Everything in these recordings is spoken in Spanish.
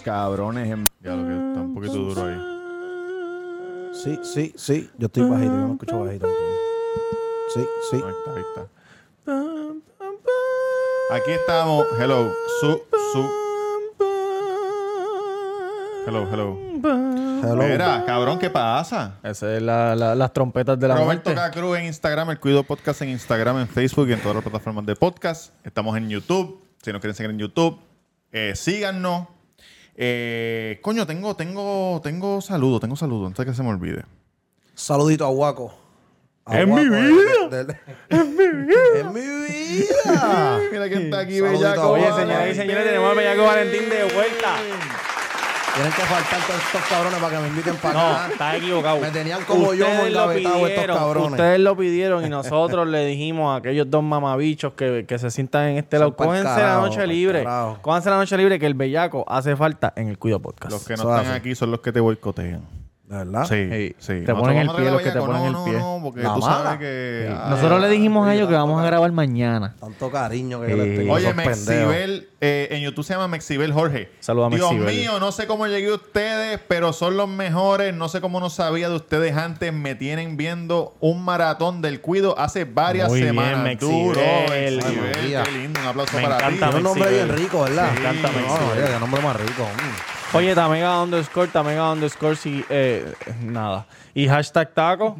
cabrones en... Ya lo que está un poquito duro ahí. Sí, sí, sí. Yo estoy bajito, yo no escucho bajito. Sí, sí. Ahí está, ahí está. Aquí estamos. Hello. Su, su. Hello, hello. Hello. Mira, cabrón, ¿qué pasa? Esa es la, la- las trompetas de la Roberto muerte. Cacruz en Instagram, el Cuido Podcast en Instagram, en Facebook y en todas las plataformas de podcast. Estamos en YouTube. Si nos quieren seguir en YouTube, eh, síganos. Eh, coño, tengo, tengo, tengo saludo, tengo saludo, antes de que se me olvide. Saludito a Guaco. A ¡En mi vida! ¡En mi vida! ¡En mi vida! Mira quién está aquí, bellaco. a Oye, señoras y señores, tenemos al bellaco Valentín de vuelta. Tienen que faltar todos estos cabrones para que me inviten para No, acá. estás equivocado. Me tenían como yo Ustedes lo engavetado estos pidieron, cabrones. Ustedes lo pidieron y nosotros le dijimos a aquellos dos mamabichos que, que se sientan en este lado. pa'l Cógense la noche libre. Cójanse la noche libre que el bellaco hace falta en el Cuido Podcast. Los que no Eso están hace. aquí son los que te boicotean. ¿De verdad? Sí. Te ponen el vamos a pie, los que te bellaco. ponen el no, pie. No, no, porque La tú mala. sabes que... Sí. Ay, Nosotros le dijimos a ellos que vamos a grabar mañana. Tanto cariño que yo tengo. a Oye, esos pendejos. Mexibel, eh, en YouTube se llama Mexibel Jorge. Saluda a Dios Mexibel. mío, no sé cómo llegué a ustedes, pero son los mejores. No sé cómo no sabía de ustedes antes. Me tienen viendo un maratón del cuido hace varias Muy bien, semanas. Mexibel. Duro, Mexibel. María. Qué lindo. Un aplauso Me para encanta, ti. Tiene un nombre bien rico, ¿verdad? Me encanta No, Mexibel. Qué nombre más rico. Mm. Oye, Tamega underscore, Tamega underscore, sí, eh, nada. Y hashtag taco.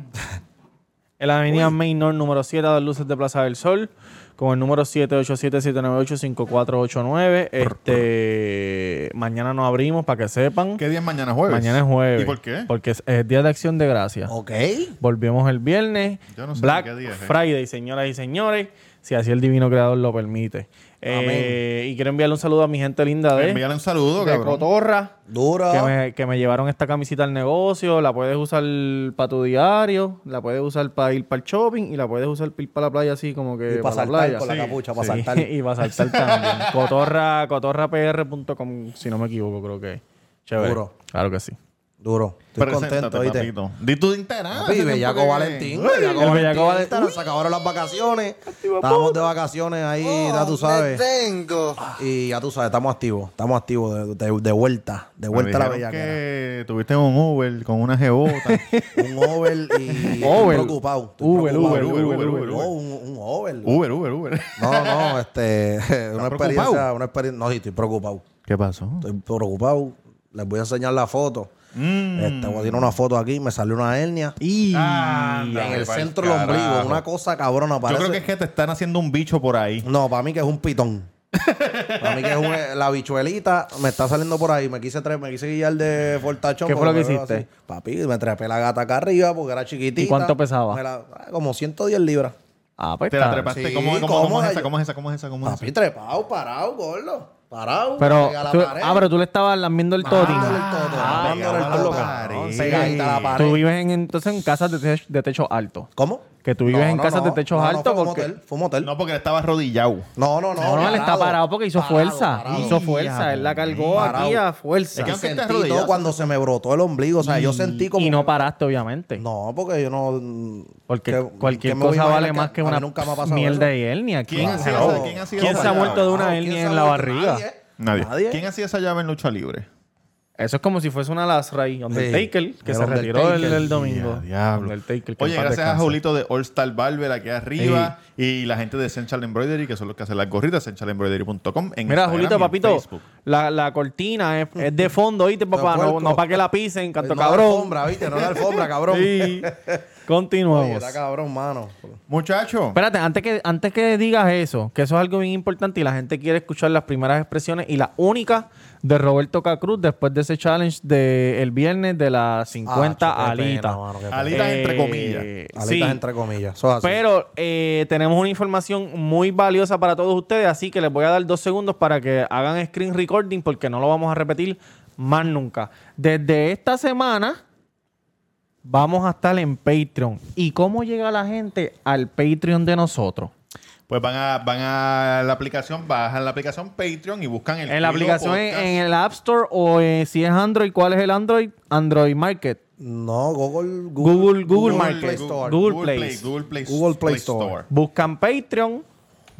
En la avenida Main North, número 7, a las luces de Plaza del Sol. Con el número 787-798-5489. Este, mañana nos abrimos para que sepan. ¿Qué día es mañana jueves? Mañana es jueves. ¿Y por qué? Porque es, es Día de Acción de Gracias. Ok. Volvemos el viernes. Yo no sé Black ni qué día es, eh. Friday, señoras y señores. Si así el divino creador lo permite. Eh, y quiero enviarle un saludo a mi gente linda de, Envíale un saludo, de cabrón. Cotorra. Duro. Que me, que me llevaron esta camisita al negocio. La puedes usar para tu diario. La puedes usar para ir para el shopping. Y la puedes usar para ir para la playa así como que Y para la saltar playa. con la Sí, capucha, para Sí, saltar. y para saltar también. Cotorra, cotorrapr.com, si no me equivoco, creo que. Chévere. Duro. Claro que sí. Duro. Estoy Preséntate, contento, ¿viste? papito. Di tu Instagram. Papi, Bellaco Valentín. Bellaco el Bellaco Valentín. Valentín. Se acabaron las vacaciones. Estábamos de vacaciones ahí, ya tú sabes. tengo. Y ya tú sabes, estamos activos. Estamos activos de, de- de vuelta. De vuelta a la bellaquera. que tuviste un Uber con una jebota. Un Uber y Uber. estoy preocupado. Uber, preocupado. Uber, Uber, Uber, Uber, un, un Uber. Uber, Uber, Uber. No, no, este, una experiencia, una experiencia. No, sí, estoy preocupado. ¿Qué pasó? Estoy preocupado. Les voy a enseñar la foto. Mm. Este, voy a tirar una foto aquí, me salió una hernia. Y en el centro del ombligo, una cosa cabrona. Yo Parece... creo que es que te están haciendo un bicho por ahí. No, para mí que es un pitón. para mí que es un, la bichuelita me está saliendo por ahí. Me quise, tre- me quise guiar de fortachón. ¿Qué fue lo que hiciste? así. Papi, me trepé la gata acá arriba porque era chiquitita. ¿Y cuánto pesaba? La- ah, como 110 libras. Ah, pues Te la trepaste. Sí, ¿Cómo, cómo, ¿cómo cómo es esa? ¿Cómo es esa? ¿Cómo es esa? ¿Cómo es Papi, esa? trepado, parado, gordo. Parado. Pero, a la tú, pared. ah, pero tú le estabas lamiendo el toti. Ah, el toto. Tú vives en, entonces en casas de de techo alto. ¿Cómo? Que tú vives en casas de techos no, no, altos fue un porque- motel, fue un motel. No, porque él estaba arrodillado. No, no, no. No, no, él está parado porque hizo Parado, fuerza. parado. Hizo fuerza. Él la cargó Parado. aquí a fuerza. Es que Y aunque estés sentí arrodillado, todo cuando se me brotó el ombligo. O sea, yo sentí como... Y no paraste, obviamente. No, porque yo no... Porque que- cualquier que me voy a cosa imaginar vale más que a mí una nunca me ha pasado mierda eso. de hernia. ¿Quién ¿Quién, hello? esa- quién ¿Quién esa se ha llave? muerto de una No, hernia ¿quién en se la ha barriga? Nadie. ¿Quién hacía esa llave en lucha libre? Eso es como si fuese una Lasray, Undertaker, que el se retiró el, el domingo. Undertaker, que Oye, gracias a. Julito de All Star Barber aquí arriba y la gente de Essential Embroidery, que son los que hacen las gorritas, essentialembroidery.com. en Mira, Instagram Julito, en papito, la, la cortina es, es de fondo, ¿oíste, papá? No, no para que la pisen, canto No la cabrón. alfombra, ¿viste? No la alfombra, cabrón. Sí. Oye, Continuamos. está cabrón, mano. Muchacho, Espérate, antes que, antes que digas eso, que eso es algo bien importante y la gente quiere escuchar las primeras expresiones y la única de Roberto Cacruz después de ese challenge del el viernes de las 50 Ah, alitas. Alitas entre comillas. Alitas sí, entre comillas. Eso es así. pero eh, tenemos una información muy valiosa para todos ustedes, así que les voy a dar dos segundos para que hagan screen recording porque no lo vamos a repetir más nunca. Desde esta semana vamos a estar en Patreon. ¿Y cómo llega la gente al Patreon de nosotros? Pues van a, van a la aplicación, bajan la aplicación Patreon y buscan el En la aplicación en, el App Store o eh, si es Android, ¿cuál es el Android? Android Market. No, Google... Google- Google Market. Play Store. Google Google Play. Play, Google Play, Google Play Store. Buscan Patreon,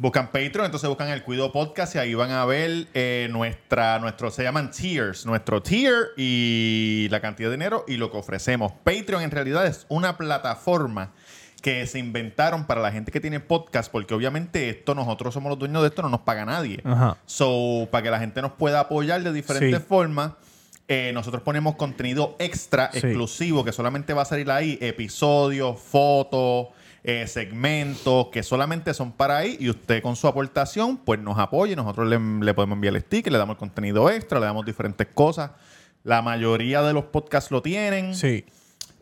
Buscan Patreon, entonces buscan el Cuido Podcast y ahí van a ver eh, nuestra, nuestro, se llaman tiers, nuestro tier y la cantidad de dinero y lo que ofrecemos. Patreon en realidad es una plataforma que se inventaron para la gente que tiene podcast, porque obviamente esto, nosotros somos los dueños de esto, no nos paga nadie. Ajá. So, para que la gente nos pueda apoyar de diferentes Sí. formas, eh, nosotros ponemos contenido extra, Sí. exclusivo, que solamente va a salir ahí, episodios, fotos, eh, segmentos, que solamente son para ahí, y usted con su aportación, pues nos apoya, y nosotros le, le podemos enviar el sticker, le damos el contenido extra, le damos diferentes cosas. La mayoría de los podcasts lo tienen. Sí.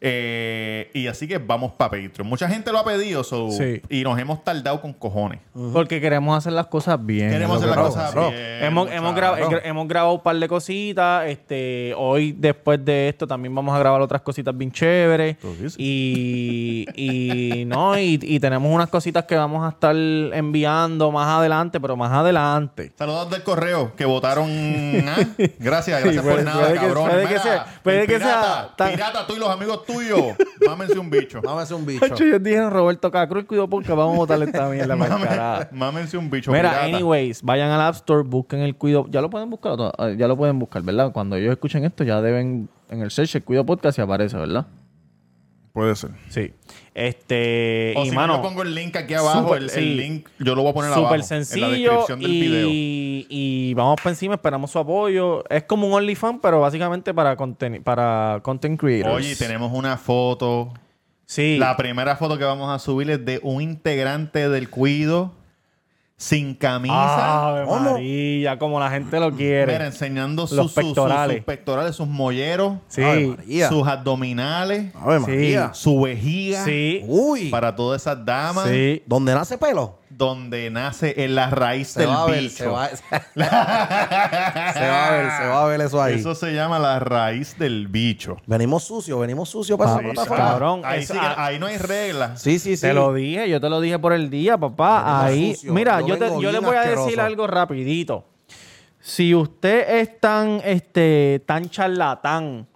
Eh, y así que vamos para Patreon. Mucha gente lo ha pedido, so- Sí. y nos hemos tardado con cojones. Porque queremos hacer las cosas bien. Queremos hacer las cosas bien. Hemos, hemos, grabado, muchachos. hemos grabado un par de cositas. Este, hoy, después de esto, también vamos a grabar otras cositas bien chéveres. Y, y no, y, y tenemos unas cositas que vamos a estar enviando más adelante, pero más adelante. Saludos del correo que votaron. ¿ah? Gracias, gracias Sí, por nada, puede que- puede que sea- puede que sea tan- Pirata, tú y los amigos tuyos. Mámense un bicho. Mámese un bicho. Hacho, Ellos dijeron Roberto Cacruz, cuidado porque vamos a botarle esta mierda para el carajo. Mámense un bicho. Mira, pirata. anyways, vayan al App Store, busquen el Cuido. Ya lo pueden buscar, ya lo pueden buscar, ¿verdad? Cuando ellos escuchen esto, ya deben en el search el Cuido Podcast y aparece, ¿verdad? Puede ser. Sí. Este, O y si mano, no, yo pongo el link aquí abajo. el, link yo lo voy a poner abajo. súper En la sencillo descripción del video. y, y vamos para encima, esperamos su apoyo. Es como un OnlyFans, pero básicamente para, conten para content creators. Oye, tenemos una foto. Sí. La primera foto que vamos a subir es de un integrante del cuido sin camisa. Ave ¿Cómo? María, como la gente lo quiere. Mira, enseñando sus, Los sus- sus- pectorales. sus pectorales, sus molleros, sí. Sus abdominales, Ave Sí. María. su vejiga. Sí. Uy. Para todas esas damas. Sí. ¿Dónde nace pelo? Donde nace en la raíz Se del va a ver, bicho. se va, se va a ver, se va a ver eso ahí. Eso se llama la raíz del bicho. Venimos sucios, venimos sucios para Ah, esa sí, plataforma. cabrón. Ahí, eso- sí que- ah, ahí no hay reglas. Sí, sí, sí. Te lo dije, yo te lo dije por el día, papá. Ahí, sucio. mira, Yo yo, te- vengo yo le voy a asqueroso. decir algo rapidito. Si usted es tan, este, tan charlatán,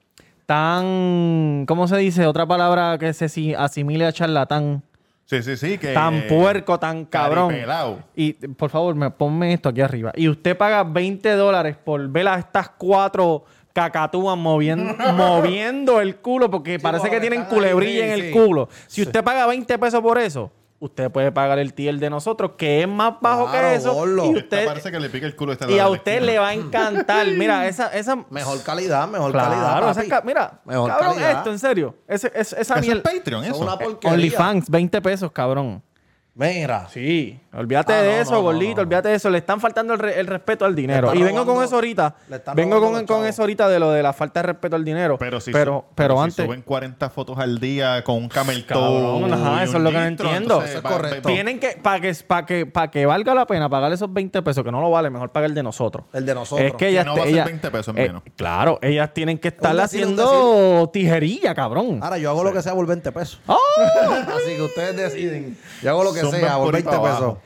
tan, ¿cómo se dice? Otra palabra que se si- asimile a charlatán. Sí, sí, sí. Que, Tan puerco, tan cabrón. caripelao. Y por favor, me ponme esto aquí arriba. Y usted paga 20 dólares por ver a estas cuatro cacatúas moviendo, moviendo el culo porque parece que tienen ahí, culebrilla sí, en el culo. Si usted paga 20 pesos por eso, usted puede pagar el tier de nosotros, que es más bajo Claro, que eso. gordo. Y, usted, parece que le pica el culo este y a usted le va a encantar. Mira, esa... esa Mejor calidad, mejor claro, calidad. esa papi. ca- mira, Mejor cabrón, calidad. esto, en serio. Ese, ese- esa Eso es mierda. Patreon, eso. una porquería. OnlyFans, 20 pesos, cabrón. Mira. Sí, olvídate Ah, de no, eso, no, gordito, no. olvídate de eso. Le están faltando el, re- el respeto al dinero. Y vengo con eso ahorita. Vengo con, eso ahorita de lo de la falta de respeto al dinero. Pero si, pero, su- pero si antes. suben 40 fotos al día con un camel Cabrón, ajá, eso es lo que no entiendo. entonces, Eso es correcto. Tienen que, para que, para que, para que valga la pena pagar esos 20 pesos, que no lo vale, mejor pagar el de nosotros. El de nosotros. Es que ellas, no va a ser ellas- 20 pesos eh, menos. claro, ellas tienen que estar haciendo tijería, cabrón. Ahora yo hago lo que sea por 20 pesos. ¡Ah! Así que ustedes deciden. Yo hago lo que Sea por por ahí 20 para pesos.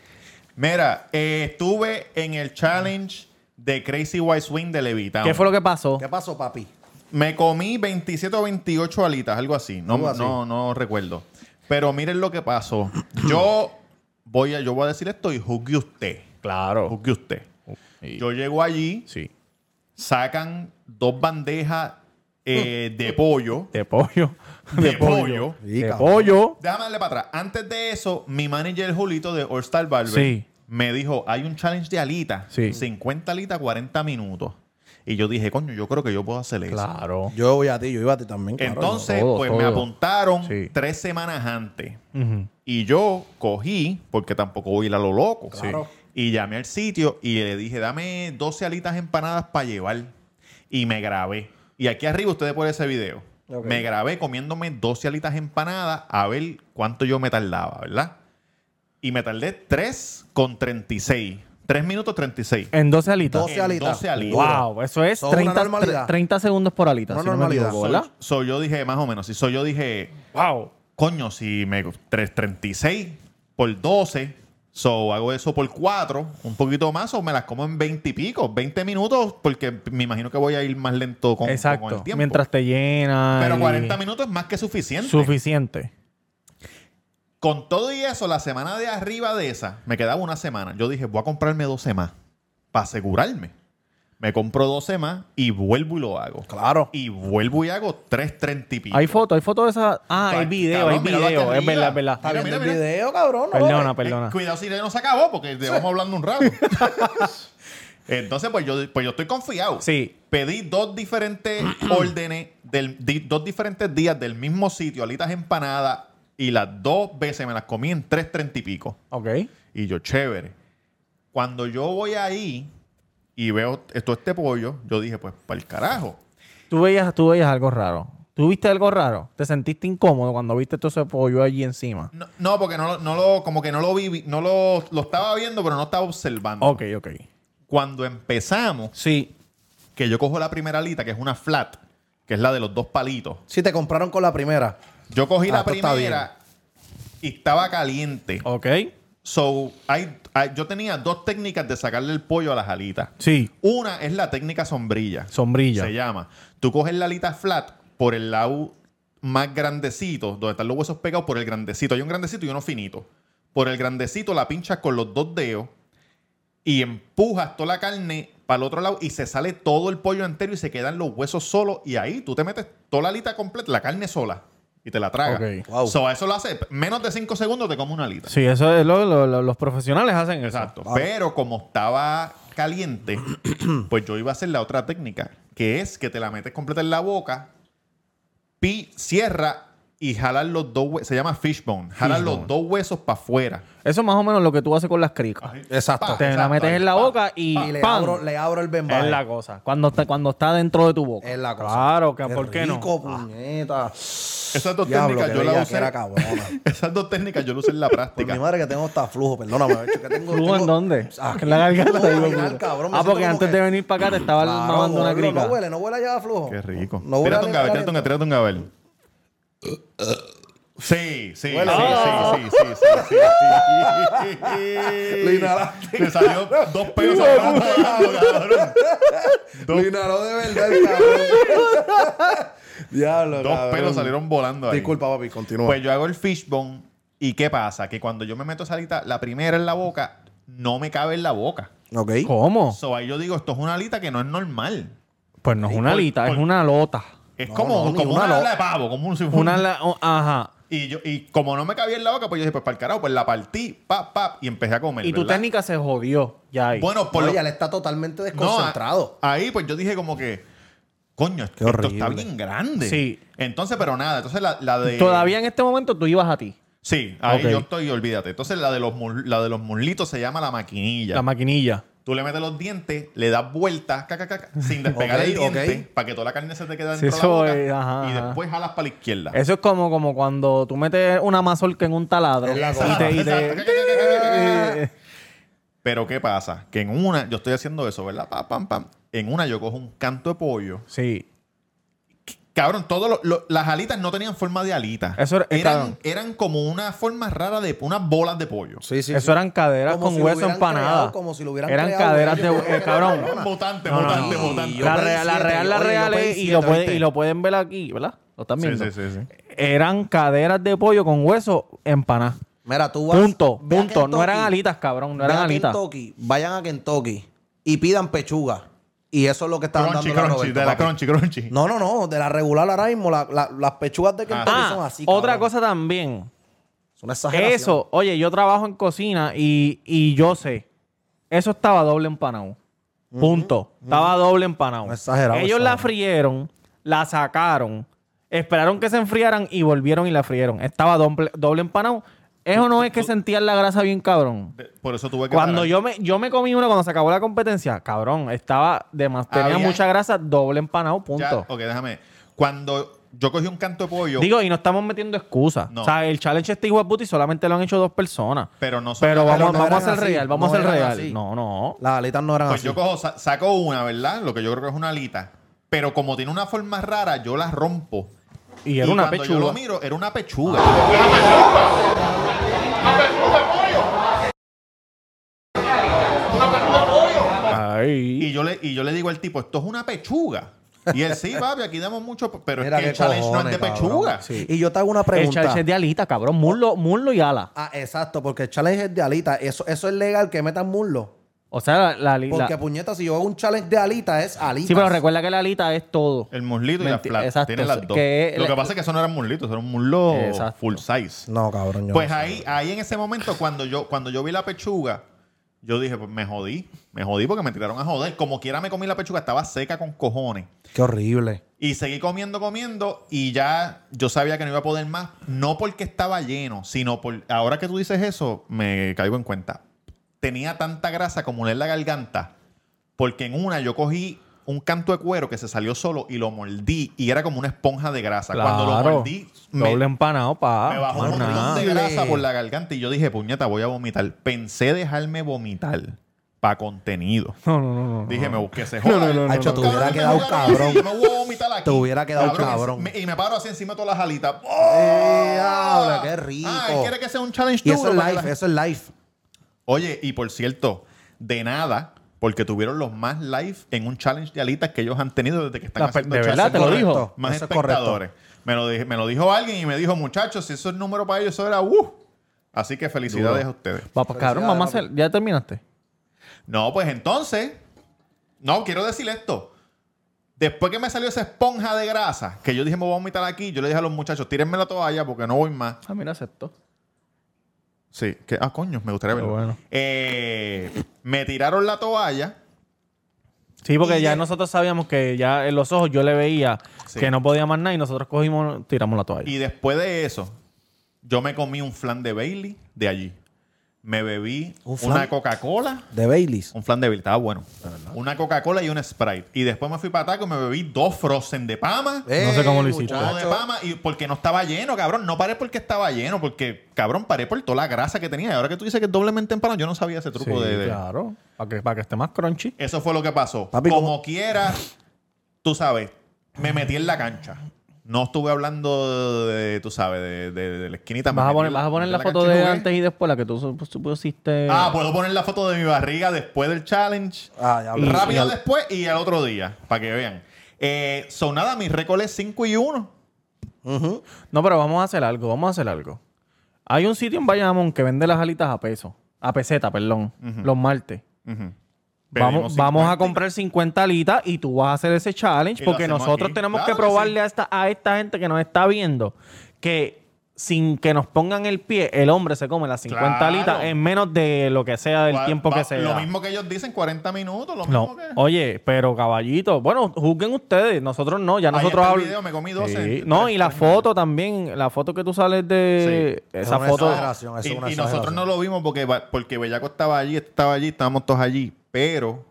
Mira, eh, estuve en el challenge de Crazy White Swing de Levitown. ¿Qué fue lo que pasó? ¿Qué pasó, papi? Me comí 27 o 28 alitas, algo así. No, Algo así. no, no recuerdo. Pero miren lo que pasó. Yo voy a, yo voy a decir esto y juzgue usted. Claro. Juzgue usted. Sí. Yo llego allí, Sí. sacan dos bandejas eh, de pollo. De pollo. De pollo. Sí, De cabrón. pollo. Déjame darle para atrás. Antes de eso, mi manager Julito de All Star Barber Sí. me dijo, hay un challenge de alitas. Sí. 50 alitas, 40 minutos. Y yo dije, coño, yo creo que yo puedo hacer eso. Claro. Yo voy a ti, yo iba a ti también. claro. Entonces, todo, pues me todo. apuntaron Sí. tres semanas antes. Ujú. Y yo cogí, porque tampoco voy a ir a lo loco. Claro. Y llamé al sitio y le dije, dame 12 alitas empanadas para llevar. Y me grabé. Y aquí arriba ustedes pueden ver ese video. Ok. Me grabé comiéndome 12 alitas empanadas a ver cuánto yo me tardaba, ¿verdad? Y me tardé 3 con 36. 3 minutos 36. En 12 alitas. 12 En alitas. 12 alitas. Wow, eso es una 30, normalidad. 30 segundos por alita, Una si no me normalidad. equivoco, ¿verdad? So, yo dije, más o menos, si soy yo dije, Wow. coño, si me 336 por 12, so hago eso por 4, un poquito más, o me las como en 20 y pico, 20 minutos, porque me imagino que voy a ir más lento con, con Exacto. el tiempo. Mientras te llena. Pero y- 40 minutos es más que suficiente. Suficiente. Con todo y eso, la semana de arriba de esa, me quedaba una semana. Yo dije, voy a comprarme 12 más para asegurarme. Me compro 12 más y vuelvo y lo hago. Claro. Y vuelvo y hago 3.30 y pico. Hay fotos, hay fotos de esa. Ah, Ay, hay video, cabrón, hay video. Es verdad, es verdad. Está viendo el video, cabrón. ¿no? Perdona, Eh, perdona. cuidado si no se acabó porque llevamos hablando un rato. Entonces, pues yo, pues yo estoy confiado. Sí. Pedí dos diferentes órdenes, del, di- dos diferentes días del mismo sitio, alitas empanadas, y las dos veces me las comí en 3.30 y pico. Ok. Y yo, chévere. Cuando yo voy ahí y veo todo este pollo, yo dije, pues, para el carajo. Tú veías, tú veías algo raro. ¿Tú viste algo raro? ¿Te sentiste incómodo cuando viste todo ese pollo allí encima? No, no, porque no, lo- no lo, como que no lo vi, no lo, lo estaba viendo, pero no estaba observando. Ok, ok. Cuando empezamos, Sí. que yo cojo la primera alita, que es una flat, que es la de los dos palitos. Si te compraron con la primera. Yo cogí Ah, la primera y estaba caliente. Ok. So, hay, hay- yo tenía dos técnicas de sacarle el pollo a las alitas. Sí. Una es la técnica sombrilla. Sombrilla. Se llama. Tú coges la alita flat por el lado más grandecito, donde están los huesos pegados, por el grandecito. Hay un grandecito y uno finito. Por el grandecito la pinchas con los dos dedos y empujas toda la carne para el otro lado y se sale todo el pollo entero y se quedan los huesos solos. Y ahí tú te metes toda la alita completa, la carne sola, y te la tragas. Ok. Wow. So, eso lo hace menos de 5 segundos, te come una alita. Sí, eso es lo, lo- lo- los profesionales hacen eso. Exacto. Pero como estaba caliente, pues yo iba a hacer la otra técnica, que es que te la metes completa en la boca, pi, cierra y jalar los dos huesos. Se llama fishbone. Jalar Fishbone. los dos huesos para afuera. Eso es más o menos lo que tú haces con las cricas. Exacto. Te la metes ahí, en la pa, boca y, Y le abro, le abro el Es bembaje. la cosa. Cuando está, cuando está dentro de tu boca. Es la cosa. Claro, que ¿por qué no? rico, puñeta. Esas dos Diablo, técnicas yo las usé. era. Esas dos técnicas yo las usé en la Por práctica. mi madre que tengo hasta flujo, perdóname. que tengo, ¿Flujo en tengo- dónde? Ah, en la garganta. vaginal, cabrón, ah, porque antes que- de venir para acá te estaba Claro, mamando una crica. No huele, no huele allá a flujo. Qué rico. No huele tírate un gabel, tírate un gabel. Sí, sí, sí, sí, sí, sí, sí, sí. Inhalaste. Le salió dos pelos cabrón. Inhaló de verdad, cabrón. Diablo, Dos cabrón. pelos salieron volando ahí. Disculpa, papi, continúa. Pues yo hago el fishbone y ¿qué pasa? Que cuando yo me meto esa alita, la primera en la boca, no me cabe en la boca. ok. ¿Cómo? So ahí yo digo, esto es una alita que no es normal. Pues no es una por- alita, es por- una lota. Es No, como, no, como una una ala de pavo, como un, Una un- la- oh, ajá. Y, yo, y como no me cabía en la boca, pues yo dije, pues para el carajo, pues la partí, pap, pap, y empecé a comer. Y tu ¿verdad? técnica se jodió ya ahí. Bueno, por No, lo ya le está totalmente No, desconcentrado. a- ahí pues yo dije como que, coño, esto, Qué esto está bien grande. Sí. Entonces, pero nada, entonces la, la de... Todavía en este momento tú ibas a ti. Sí, ahí yo estoy, olvídate. Entonces la de los la de los muslitos se llama la maquinilla. La maquinilla. Tú le metes los dientes, le das vueltas, caca, caca, sin despegar el diente, ok. para que toda la carne se te quede Sí, dentro de la boca. es, ajá, y después jalas para la izquierda. Eso es como, como cuando tú metes una mazorca en un taladro. La y te, y Pero ¿qué pasa? Que en una, yo estoy haciendo eso, ¿verdad? Pam, pam, pam. En una yo cojo un canto de pollo. Sí. Cabrón, todos las alitas no tenían forma de alita. Eso era- eran, eran como una forma rara de unas bolas de pollo. Sí, sí, Eso sí. eran caderas Como con si hueso empanada. creado, como si lo hubieran Eran creado caderas de eh, cabrón. Mutante, No, mutante, no. mutante. Yo La, real, la real, la real es- y lo, puede- ¿oíste? y lo pueden ver aquí, ¿verdad? Lo están Sí, viendo. sí, sí, sí. Eran caderas de pollo con hueso empanadas. Mira, tú vas. Punto, punto. No eran alitas, cabrón. No eran a alitas. Kentucky, vayan a Kentucky y pidan pechuga. Y eso es lo que están Crunchy, dando crunchy, de la crunchy, crunchy. No, no, no. De la regular ahora mismo, la- la- las pechugas de Kentucky son Ah, así. otra cabrón. cosa también. Es una exageración. Eso, oye, yo trabajo en cocina y, y yo sé. Eso estaba doble empanado. Punto. Estaba doble empanado. Exagerado, Ellos la frieron, la sacaron, esperaron que se enfriaran y volvieron y la frieron. Estaba doble, doble empanado. Eso no es que sentían la grasa bien cabrón. De- Por eso tuve que Cuando parar. yo me, yo me comí una cuando se acabó la competencia, cabrón, estaba de más, tenía Había- mucha grasa, doble empanado, Ya, punto. ok, déjame. Cuando yo cogí un canto de pollo, Digo, y no estamos metiendo excusas. No. O sea, el challenge este hijo de puta y solamente lo han hecho dos personas. pero no son Pero vamos, no vamos a eran ser así, real, vamos no a ser eran real. así. No, no. Las alitas no eran Pues así. yo cojo, sa- saco una, ¿verdad? Lo que yo creo que es una alita. Pero como tiene una forma rara, yo la rompo. Y era una cuando yo pechuga. lo miro, era una pechuga. Ay. Y yo, le, y yo le digo al tipo, esto es una pechuga. Y él, sí, papi, aquí damos mucho, pero Mira es que qué el challenge no es cojones, de cabrón. pechuga. Y yo te hago una El pregunta. challenge es de alita, cabrón. Muslo, muslo y ala. Ah, exacto, porque el challenge es de alita. Eso, eso es legal que metan muslo. O sea, la, la, la- Porque puñeta, si yo hago un challenge de alita, es alita. Sí, pero recuerda que la alita es todo. El muslito y la flat. exacto, Tienen las dos. que- Lo que pasa es que eso no eran muslitos, era un muslo Exacto. full size. No, cabrón. yo Pues no sé. ahí, ahí en ese momento, cuando yo, cuando yo vi la pechuga, yo dije, pues me jodí. Me jodí porque me tiraron a joder. Como quiera me comí la pechuga, estaba seca con cojones. Qué horrible. Y seguí comiendo, comiendo, y ya yo sabía que no iba a poder más. No porque estaba lleno, sino por. Ahora que tú dices eso, me caigo en cuenta. Tenía tanta grasa como en la garganta, porque en una yo cogí un canto de cuero que se salió solo y lo mordí, y era como una esponja de grasa. Cuando lo Claro. mordí, me, Doble empanado, pa. me bajó un montón de grasa por la garganta, y yo dije, puñeta, voy a vomitar. Pensé dejarme vomitar para contenido. No, no, no, no. Dije, me busqué ese joda. no, no, Estos te hubiera quedado cabrón. Yo me voy a vomitar aquí. Te hubiera quedado cabrón. me- Y me paro así encima de todas las alitas. Diablo, qué rico. Ah, él quiere que sea un challenge Y duro eso es la- eso es live. Oye, y por cierto, de nada, porque tuvieron los más live en un challenge de alitas que ellos han tenido desde que están La haciendo ¿de verdad? challenge. ¿Te lo Correcto. dijo? Más Eso es correcto. espectadores. Me lo, dije- me lo dijo alguien y me dijo, muchachos, si eso es número para ellos, eso era uh. Así que felicidades a ustedes. Va, pues cabrón, hacer. ¿Ya terminaste? No, pues entonces. No, quiero decir esto. Después que me salió esa esponja de grasa, que yo dije me voy a vomitar aquí, yo le dije a los muchachos, tírenme la toalla porque no voy más. Ah, mira, aceptó. Sí, que, ah, coño, me gustaría Qué verlo. bueno. Eh, me tiraron la toalla. Sí, porque ya nosotros sabíamos que ya en los ojos yo le veía Sí. que no podía más nada y nosotros cogimos, tiramos la toalla. Y después de eso, yo me comí un flan de Bailey de allí. Me bebí una Coca-Cola. De Baileys. Un flan de Bailey, estaba bueno. Una Coca-Cola y un Sprite. Y después me fui para Taco y me bebí dos Frozen de Pama. No sé cómo lo hiciste. De. Pama y porque no estaba lleno, cabrón. No paré porque estaba lleno, porque, cabrón, paré por toda la grasa que tenía. Y ahora que tú dices que es doblemente empanado, yo no sabía ese truco Sí, de, de- claro. Para que, para que esté más crunchy. Eso fue lo que pasó. Papi, Como ¿cómo? quiera, tú sabes, me metí en la cancha. No estuve hablando de, tú sabes, de, de- de la esquinita. Vas a poner, vas a poner la en foto de jugué. antes y después, la que tú, su- tú pusiste. Ah, puedo poner la foto de mi barriga después del challenge. Ah, ya Y- Rápido al- después y al otro día, para que vean. Eh, son nada, mi récord es 5 y 1. Ujú. No, pero vamos a hacer algo, vamos a hacer algo. Hay un sitio en Bayamón que vende las alitas a peso. A peseta, perdón. Los martes. Vamos, vamos a comprar 50 alitas y tú vas a hacer ese challenge porque nosotros aquí. tenemos Claro que que probarle sí. a, esta, a esta gente que nos está viendo que sin que nos pongan el pie, el hombre se come las 50 Claro. alitas en menos de lo que sea del tiempo que sea. Lo mismo que ellos dicen, 40 minutos. Lo No, mismo que... oye, pero caballito, bueno, juzguen ustedes, nosotros no, ya Ahí nosotros está el habl- video, me comí 12 Sí. en No, y la foto también, la foto que tú sales de Es esa una foto. Y, es una y nosotros no lo vimos porque, va- porque Bellaco estaba allí, estaba allí, estábamos todos allí, pero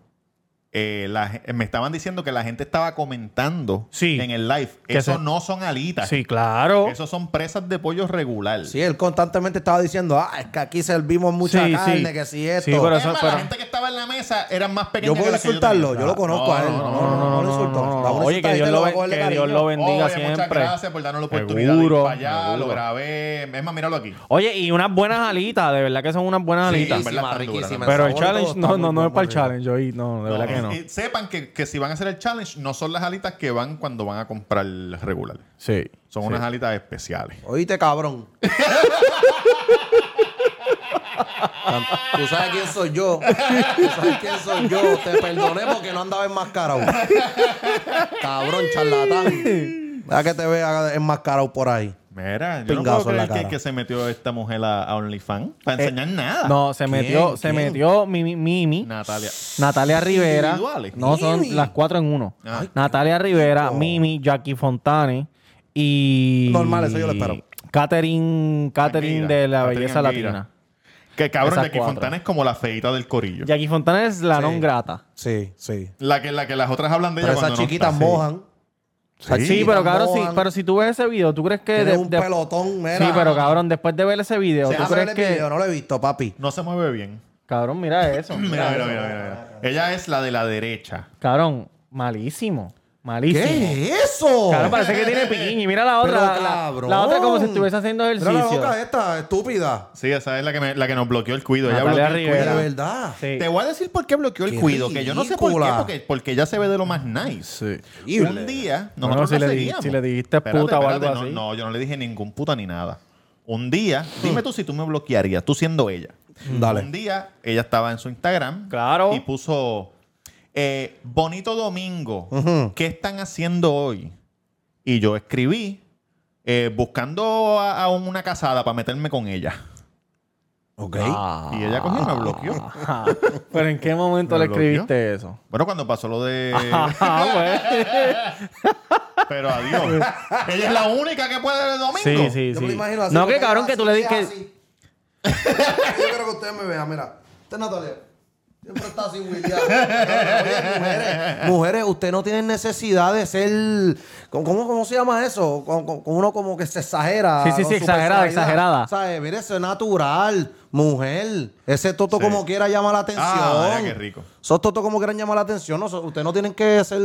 eh, la me estaban diciendo que la gente estaba comentando Sí. en el live. Que Eso se- no son alitas. Sí, claro. Eso son presas de pollo regular. Sí, él constantemente estaba diciendo, ah, es que aquí servimos mucha Sí, carne, sí. que si esto. Sí, pero Es eso- más, pero- la gente que estaba en la mesa eran más yo pequeñas puedo que las que insultarlo, tenía. yo, lo conozco a él. No, No, no, no, no, lo insulto. no, no. Oye, que Dios lo, que. Dios lo bendiga Oye, siempre. muchas gracias por darnos la oportunidad Seguro, de ir para allá. seguro. Lo grabé. Es más, míralo aquí. Oye, y unas buenas alitas, de verdad que son unas buenas alitas. Pero el challenge, no, no, no es para el challenge, hoy no, de verdad que no. Eh, sepan que, que si van a hacer el challenge, no son las alitas que van cuando van a comprar regular. Sí. Son sí. unas alitas especiales. Oíste, cabrón. Tú sabes quién soy yo. Tú sabes quién soy yo. Te perdoné porque no andaba enmascarado. Cabrón, charlatán. Deja que te vea enmascarado por ahí. Mira, yo no puedo en la creer que, cara. que se metió esta mujer a, a OnlyFans para enseñar nada. Eh, No, se ¿Quién? metió, se ¿Quién? metió Mimi, Mimi Natalia. Natalia Rivera. Individuales. No, son las cuatro en uno. Ah. Natalia Rivera, Mimi, Jackie Fontane y. Normal, eso yo lo espero. Catherine, Catherine de la Catherine belleza latina. Que cabrón, Esas Jackie cuatro. Fontana es como la feita del corillo. Jackie Fontane es la Sí. non grata. Sí, sí. La que, la que las otras hablan de ella Pero esas cuando no chiquitas está. mojan. Sí, pero cabrón, sí, pero si tú ves ese video, ¿tú crees que de- un de- pelotón, mira. Sí, pero cabrón, después de ver ese video, Se ¿tú crees que video, no lo he visto, papi. No se mueve bien. Cabrón, mira eso. Mira, mira, mira, mira, mira. Ella es la de la derecha. Cabrón, malísimo. Malísimo. ¿Qué es eso? Claro, parece que tiene piquiña. Y mira la Pero, otra. la- cabrón. La, otra como si estuviese haciendo Mira la ejercicio. boca esta, estúpida. Sí, esa es la que, me- la que nos bloqueó el cuido. Ella bloqueó el Rivera. De cuido. verdad. Sí. Te voy a decir por qué bloqueó el Qué cuido, que yo no sé por qué, porque, porque ella se ve de lo más nice. Sí. Un día, nosotros Bueno, si la le di- si le dijiste puta o algo no, así. No, yo no le dije ningún puta ni nada. Un día, dime tú si tú me bloquearías, tú siendo ella. Dale. Un día, ella estaba en su Instagram. Claro. Y puso, eh, bonito domingo, ¿qué están haciendo hoy? Y yo escribí, eh, buscando a, a una casada para meterme con ella. Ok. Ah. Y ella cogió y me bloqueó. Pero ¿en qué momento ¿Me le bloqueó? escribiste eso? Bueno, cuando pasó lo de... Ah. Pero adiós. ella es la única que puede el domingo. Sí, sí, Yo me lo sí. imagino así. No, que cabrón que tú le dices que... Yo quiero que ustedes me vean, mira. Usted es Natalia. Siempre está así, William. Oye, mujeres, mujeres, usted no tiene necesidad de ser. ¿Cómo, cómo, se llama eso? Con, con- con uno como que se exagera. Sí, sí, con sí, exagerada, exagerada. ¿Sabes? Mire, eso es natural. Mujer. Ese toto Sí. como quiera llama la atención. Ah, mira qué rico. Esos totos como quieran llamar la atención. No, ustedes no tienen que ser.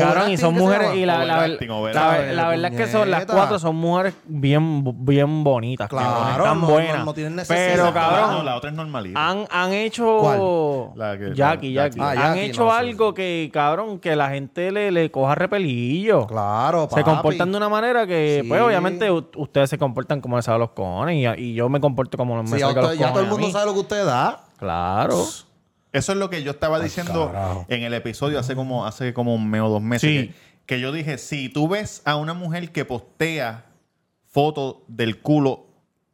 Cabrón, y son overacting, ¿qué se mujeres y la, la, verdad es que son las cuatro son mujeres bien, bien bonitas. Claro, tan no- buenas. no tienen necesidad. Pero cabrón, la otra es normalita. han, han hecho La que- Jackie, Jackie, Jackie. Ah, han Jackie, hecho no, sí, algo que cabrón que la gente le, le coja repelillo. Claro, Se comportan de una manera que, Sí. pues, obviamente, ustedes se comportan como les salga los cojones y, y yo me comporto como me salga los usted- ya todo el mundo sabe lo que usted da. Claro. Eso es lo que yo estaba diciendo carajo. en el episodio hace como, hace como un mes o dos meses. Sí. Que, que yo dije, si tú ves a una mujer que postea fotos del culo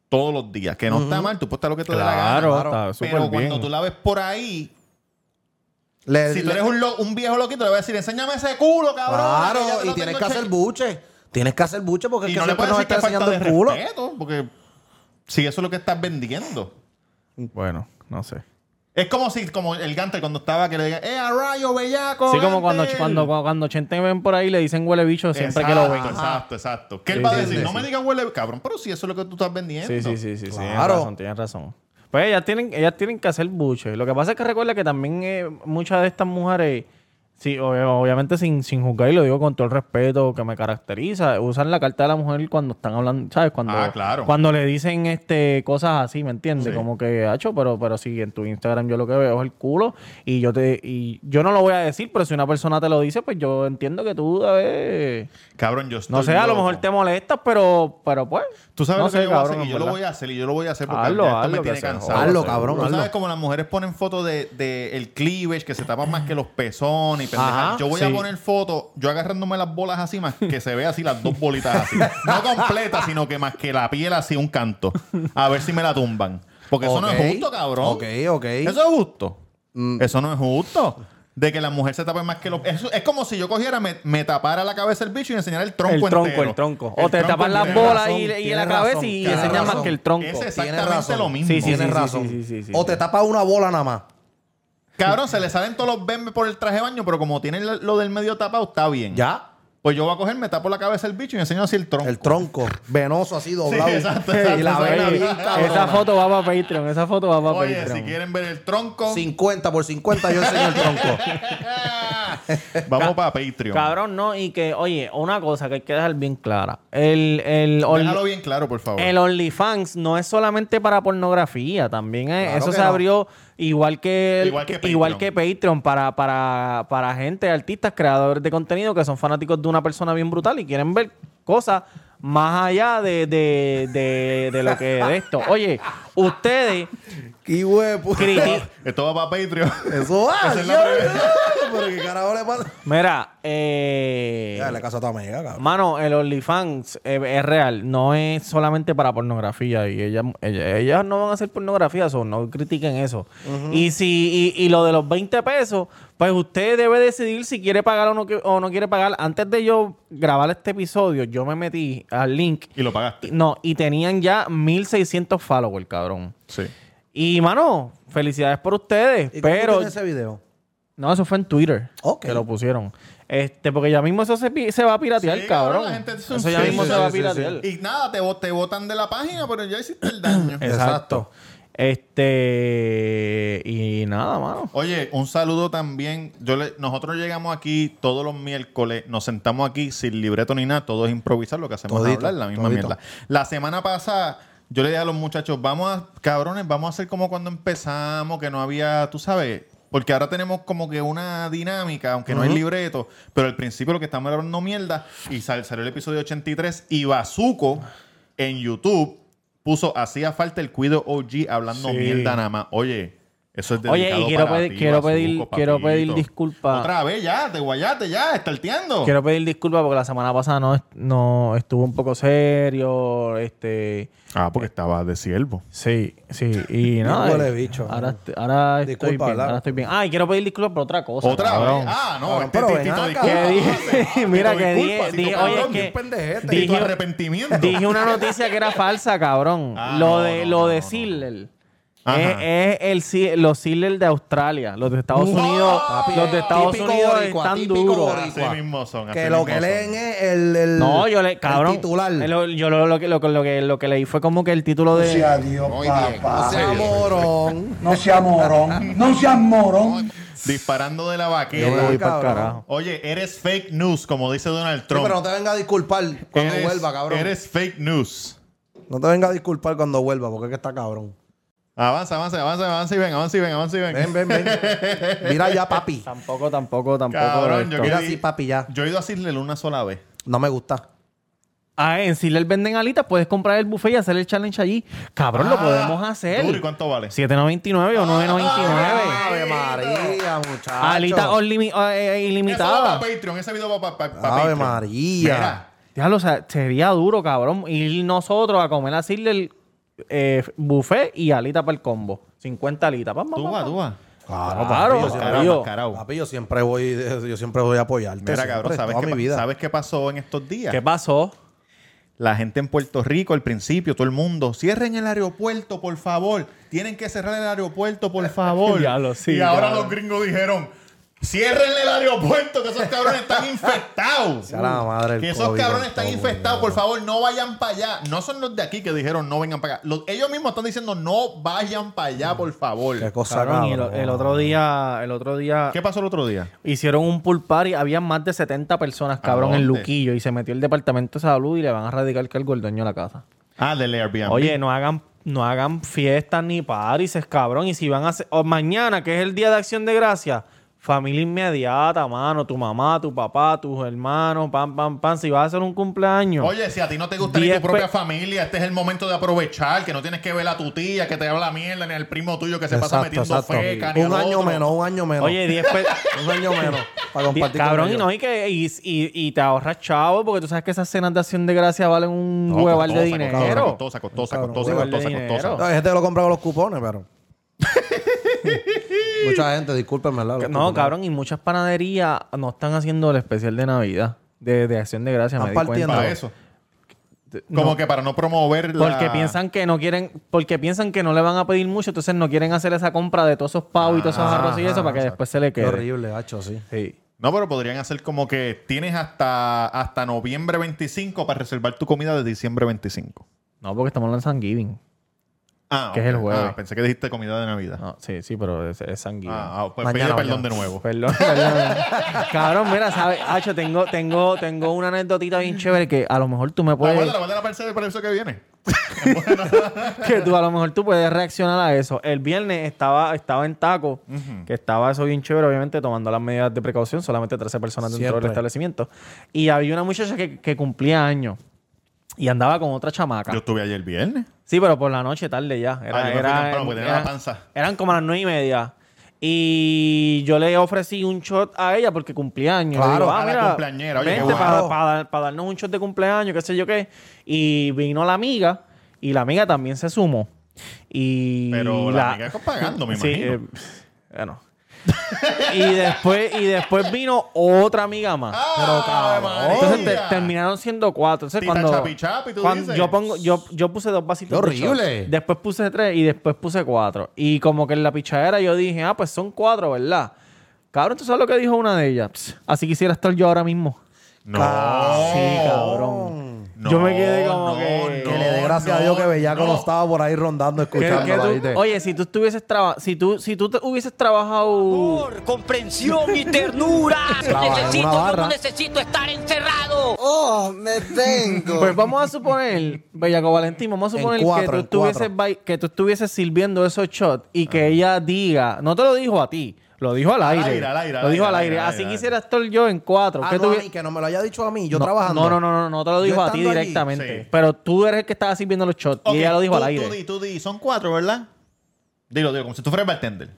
todos los días, que no está mal, tú postas lo que te dé la Claro, gana. está súper Pero bien. cuando tú la ves por ahí, Le- si tú le- eres un, lo- un viejo loquito, le vas a decir, enséñame ese culo, cabrón. Claro, y tienes que hacer cheque". buche. Tienes que hacer buche porque es Y que no le puedes decir que falta de el culo. respeto, porque si eso es lo que estás vendiendo. Bueno, no sé. Es como si, como el Gante cuando estaba que le digan, ¡eh, a rayo, bellaco! Sí, como cuando, Gantel". cuando, cuando Chente ven por ahí le dicen huele bicho siempre que lo ven. Exacto, Exacto. ¿Qué él Sí, va a decir? sí, no sí. me digas huele, cabrón, pero si eso es lo que tú estás vendiendo. Sí, sí, sí, sí, sí. Tienes Claro. razón, tienes razón. Pues ellas tienen, ellas tienen que hacer buche. Lo que pasa es que recuerda que también eh, muchas de estas mujeres, sí, ob- obviamente sin, sin juzgar, y lo digo con todo el respeto que me caracteriza, usan la carta de la mujer cuando están hablando, ¿sabes? Cuando, Ah, claro. cuando le dicen este cosas así, ¿me entiendes? Sí. Como que, hacho, pero, pero sí, en tu Instagram yo lo que veo es el culo y yo te y yo no lo voy a decir, pero si una persona te lo dice, pues yo entiendo que tú debes... Cabrón, yo estoy No sé, a lo mejor te molestas, pero, pero pues... Tú sabes no lo que sé, yo voy a cabrón, hacer y yo lo voy a hacer y yo lo voy a hacer porque Hazlo, ya esto hazlo, me tiene cansado. Hazlo, cabrón, Tú sabes como las mujeres ponen fotos de, de el cleavage que se tapan más que los pezones Ajá, Yo voy sí. a poner fotos, yo agarrándome las bolas así más que se ve así las dos bolitas así. No completas, sino que más que la piel así un canto. A ver si me la tumban. Porque eso no es justo, cabrón. Ok, ok. Eso es justo. Eso no es justo. De que la mujer se tape más que los... Eso es como si yo cogiera, me, me tapara la cabeza el bicho y enseñara el tronco el tronco, entero. el tronco. El O te tapas las bolas razón, y, y tienes la cabeza razón, y tienes enseñas más razón. que el tronco. Es Tienes exactamente razón. lo mismo. Sí, sí, Tienes sí, razón. sí, sí, sí, o sí. te tapas una bola nada más. Cabrón, se le salen todos los bembes por el traje de baño, pero como tiene lo del medio tapado, está bien. Ya. Pues yo voy a coger, me tapo la cabeza el bicho y enseño así el tronco. El tronco. Venoso así doblado. Sí, exacto, exacto, y la vena bien cabrona. esa foto va para Patreon, esa foto va para Oye, Patreon. si quieren ver el tronco, 50 por 50 yo enseño el tronco. vamos para Patreon. Cabrón, no, y que, oye, una cosa que hay que dejar bien clara. El, el, Déjalo bien claro, por favor. el OnlyFans no es solamente para pornografía, también es- Claro eso se no. abrió igual que, Igual que igual Patreon. que Patreon para, para, para gente, artistas, creadores de contenido que son fanáticos de una persona bien brutal y quieren ver cosas más allá de, de, de, de lo que de esto. Oye, ustedes ¡Qué huevo! critican... Esto va para Patreon. Eso va. Esa es la yo- primera. Pero qué carajo le pasa. Mira, eh... Ya, la casa está mega, cabrón. Mano, el OnlyFans eh, es real, no es solamente para pornografía y ellas, ellas, ellas no van a hacer pornografía, so no critiquen eso. Y si y, y lo de los 20 pesos, pues usted debe decidir si quiere pagar o no, que- o no quiere pagar. Antes de yo grabar este episodio, yo me metí al link. Y lo pagaste. No, y tenían ya 1600 followers, cabrón. Sí. Y, mano, felicidades por ustedes, ¿Y pero... tiene ese video? No, eso fue en Twitter. Ok. Que lo pusieron. Este, porque ya mismo eso se, se va a piratear, Sí, cabrón. la gente es un eso ya mismo sí, se sí, va a sí, piratear. Y nada, te, te botan de la página, pero ya hiciste el daño. Exacto. Este. Y nada, mano. Oye, un saludo también. Yo le- nosotros llegamos aquí todos los miércoles, nos sentamos aquí sin libreto ni nada, todo es improvisar, lo que hacemos es hablar, la misma todito. mierda. La semana pasada, yo le dije a los muchachos, vamos a, cabrones, vamos a hacer como cuando empezamos, que no había, tú sabes, porque ahora tenemos como que una dinámica, aunque no hay libreto, pero al principio lo que estamos hablando mierda, y sal- salió el episodio 83, y Bazuco en YouTube puso, hacía falta el cuido OG hablando Sí. mierda nada más. Oye, eso es Oye, y quiero para pedir- ti, quiero pedir- quiero pedir disculpas. Otra vez ya, te guayaste ya, estarteando. Quiero pedir disculpas porque la semana pasada no, no estuvo un poco serio. Este. Ah, porque estaba de siervo. Sí, sí. Y nada. huele eh, bicho. Ahora, ahora estoy Disculpa, bien. Ahora estoy bien. Ah, y quiero pedir disculpas por otra cosa. Otra cabrón. vez. Ah, no, Cabrón, este pero ven titito acá. disculpa. Que dije, Tito mira que dije, Tito dije, cabrón, oye, que pendejete. Tito dije, arrepentimiento. dije una noticia que era falsa, cabrón. Ah, lo no, de no, lo no, de no. Es, es el, los Sidler de Australia. Los de Estados Unidos. Papi, los de Estados típico Unidos boricua, están duros. boricua. Así mismo son. así Que lo que son. leen es el, el- No, yo le, el cabrón. titular. Lo- yo lo, lo que, lo, que- lo que, lo que leí fue como que el título de. sea Dios, No papá. sea morón. No sea morón. No sea morón. Disparando de la vaquera. voy. Oye, eres fake news, como dice Donald Sí, Trump. pero no te venga a disculpar cuando eres, vuelva, cabrón. Eres fake news. No te venga a disculpar cuando vuelva, porque es que está cabrón. Avanza, avanza, avanza, avanza y ven, avanza y ven, avanza y ven. Ven, ven, ven. Mira ya, papi. Tampoco, tampoco, tampoco. Cabrón, yo Mira así, papi, ya. Yo he ido a Sidler una sola vez. No me gusta. Ah, en Sidler venden alitas, puedes comprar el buffet y hacer el challenge allí. Cabrón, lo Ah, podemos hacer. duro, ¿y cuánto vale? 7.99 o 9.99. Ave María, muchacho. Alitas olimi- eh, Eso va para ilimitadas. Patreon, ese video va para Ave Patreon. María. Mira, Diablo, o sea, sería duro, cabrón. Ir nosotros a comer a Sidler eh, buffet y alitas para el combo. 50 alitas. Pam, pam, tú vas, tú vas. Claro, Claro, papi, yo siempre, mascarao. papi, yo siempre voy, yo siempre voy a apoyarte. Mira, cabrón, ¿sabes qué, mi vida. ¿sabes qué pasó en estos días? ¿Qué pasó? La gente en Puerto Rico, al principio, todo el mundo, cierren el aeropuerto, por favor. Tienen que cerrar el aeropuerto, por favor. Diablo, sí, y ahora los gringos dijeron, cierren el aeropuerto, que esos cabrones están infectados. Sea la madre del que esos COVID, cabrones están infectados, por favor, no vayan para allá. No son los de aquí que dijeron no vengan para acá. Los- ellos mismos están diciendo no vayan para allá, por favor. Qué cosa, Cabrón, y el, otro día, el otro día ¿Qué pasó el otro día? hicieron un pool party, había más de 70 personas, cabrón, en? Luquillo y se metió el departamento de salud y le van a radicar cargo el dueño de la casa. Ah, del Airbnb. Oye, no hagan no hagan fiestas ni parties, cabrón, y si van a hacer o mañana que es el día de Acción de Gracia, familia inmediata, mano, tu mamá, tu papá, tus hermanos, pam pam pam, si vas a hacer un cumpleaños. Oye, si a ti no te gusta ni tu propia familia, este es el momento de aprovechar, que no tienes que ver a tu tía que te habla mierda, ni al primo tuyo que se pasa metiendo feca, ni Un año otro. menos, un año menos. Oye, 10 pe- un año menos. Para compartir Cabrón, con y no, y, que, y, y- y te ahorras chavo, porque tú sabes que esas cenas de acción de gracia valen un No, hueval de costosa, dinero. Costosa, costosa, costosa, costosa, costosa. No, hay gente que lo compra con los cupones, pero. Mucha gente, discúlpenme, ¿verdad? Los No, cabrón, y muchas panaderías no están haciendo el especial de Navidad, de, de acción de gracia, me Están partiendo. Para eso. Como No. que para no promover la... Porque piensan que no quieren, porque piensan que no le van a pedir mucho, entonces no quieren hacer esa compra de todos esos pavos y todos esos Ajá, arroz y eso para que después se le Qué quede. horrible, hacho, sí. Sí. No, pero podrían hacer como que tienes hasta, hasta noviembre 25 para reservar tu comida de diciembre 25. No, porque estamos en Thanksgiving. Ah, Que es el jueves. Ah, pensé que dijiste comida de Navidad. No, sí, sí, pero es, es Thanksgiving. Ah, ah, pues Mañana, pide perdón mañana. de nuevo. Perdón, perdón. Cabrón, mira, ¿sabes? Hacho, tengo, tengo, tengo una anécdotita bien chévere que a lo mejor tú me puedes... Aguárdala para el para el episodio que viene. que tú a lo mejor tú puedes reaccionar a eso. El viernes estaba, estaba en taco, que estaba eso bien chévere, obviamente tomando las medidas de precaución, solamente 13 personas dentro Siempre. del establecimiento. Y había una muchacha que, que cumplía años y andaba con otra chamaca. Yo estuve ayer viernes. Sí, pero por la noche tarde ya. Era, Ah, era- temprano era- la panza. Eran como las nueve y media. Y yo le ofrecí un shot a ella porque cumplía años. Claro, digo, a la mira, cumpleañera. Oye, vente para darnos un shot de cumpleaños, qué sé yo qué. Y vino la amiga y la amiga también se sumó. Y Pero la amiga está pagando, me Sí, imagino. eh, bueno. y después y después vino otra amiga más. Pero cabrón. Entonces te- terminaron siendo cuatro. Entonces Tita cuando, Chapi Chapi, tú cuando dices. yo pongo, yo, yo puse dos vasitos ¡Qué de shot. horrible! Después puse tres y después puse cuatro. Y como que en la pichadera yo dije, ah, pues son cuatro, ¿verdad? Cabrón, ¿tú sabes lo que dijo una de ellas? Pss, así quisiera estar yo ahora mismo. No. Sí, cabrón. Yo me quedé como no, que- Que le dé gracias a Dios que Bellaco no, estaba por ahí rondando escuchando. tú- oye, si tú estuvieses traba- si tú, si tú te hubieses trabajado. Amor, comprensión y ternura. Necesito, yo no necesito estar encerrado. Pues vamos a suponer, Bellaco Valentín, vamos a suponer cuatro, que, tú estuvieses que tú estuvieses sirviendo esos shots y que ella diga, no te lo dijo a ti, lo dijo al aire. aire, al aire, al lo dijo al aire. Así quisiera estar yo en cuatro. Ah, ¿Qué no, tú- a mí, que no me lo haya dicho a mí, yo no, trabajando. No, no, no, no, no te lo dijo a ti directamente. Sí. Pero tú eres el que estaba sirviendo los shots y ella lo dijo tú, al aire. Tú di, tú di. Son cuatro, ¿verdad? Dilo, dilo, como si tú fueras bartender.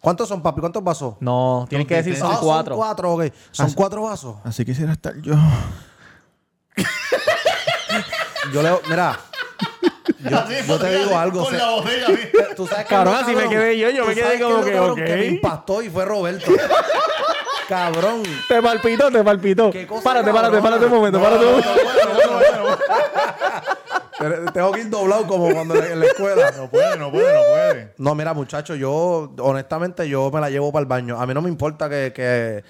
¿Cuántos son, papi? ¿Cuántos vasos? No, tienes que decir Ah, son Ah, cuatro. Son cuatro, ok. Son cuatro vasos. Así quisiera estar yo. Yo le... Mira. Yo, Así, yo te digo algo. Con se- la botella. Tú sabes Cabrón, así me quedé yo, yo me quedé como que, cabrón ok. que me impactó y fue Roberto. cabrón. Te palpitó, te palpitó. Qué cosa Párate, párate, párate un momento, párate un momento. Te- Tengo que ir doblado como cuando en la escuela. No puede, no puede, no puede. No, mira, muchacho, yo, honestamente, yo me la llevo para el baño. A mí no me importa que, que,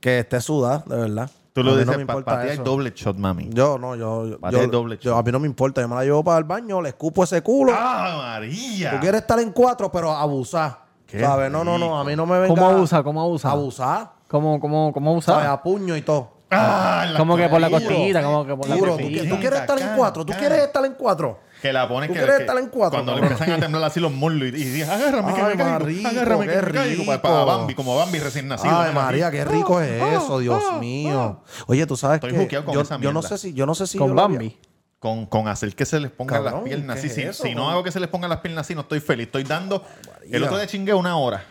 que esté sudada, de verdad. Tú A lo mí dices, no me para importa ti hay eso. doble shot, mami. Yo, no, yo, yo, Pa' ti hay yo- doble yo- shot. a mí no me importa. Yo me la llevo para el baño, le escupo ese culo. ¡Ah, María! Tú quieres estar en cuatro, pero abusar. Qué ¿Sabes? No, no, no. A mí no me venga... ¿Cómo abusa? ¿Cómo abusa? Abusar. ¿Cómo, cómo, cómo ¿Sabes? usa? A puño y todo. Ah, Como que por la costilla. costillita, como que por la Duro. ¿Tú, costillita. tú quieres estar en cuatro? ¿Tú quieres estar en cuatro? Que la pones ¿Tú que, quieres que- estar en cuatro, Cuando le empiezan a temblar así los muslos y, y dices, agárrame que Ay, me caigo, rico, agárrame que qué me caigo. rico. Para Bambi, como Bambi recién nacido. Ay. María, qué rico es eso, Dios mío. Oye, tú sabes Estoy que con yo, esa yo no sé si yo no sé si Con yo Bambi. Con, con hacer que se les pongan las piernas. ¿qué Sí, es eso, si no hago que se les pongan las piernas así, no estoy feliz. Estoy dando. El otro día chingué una hora.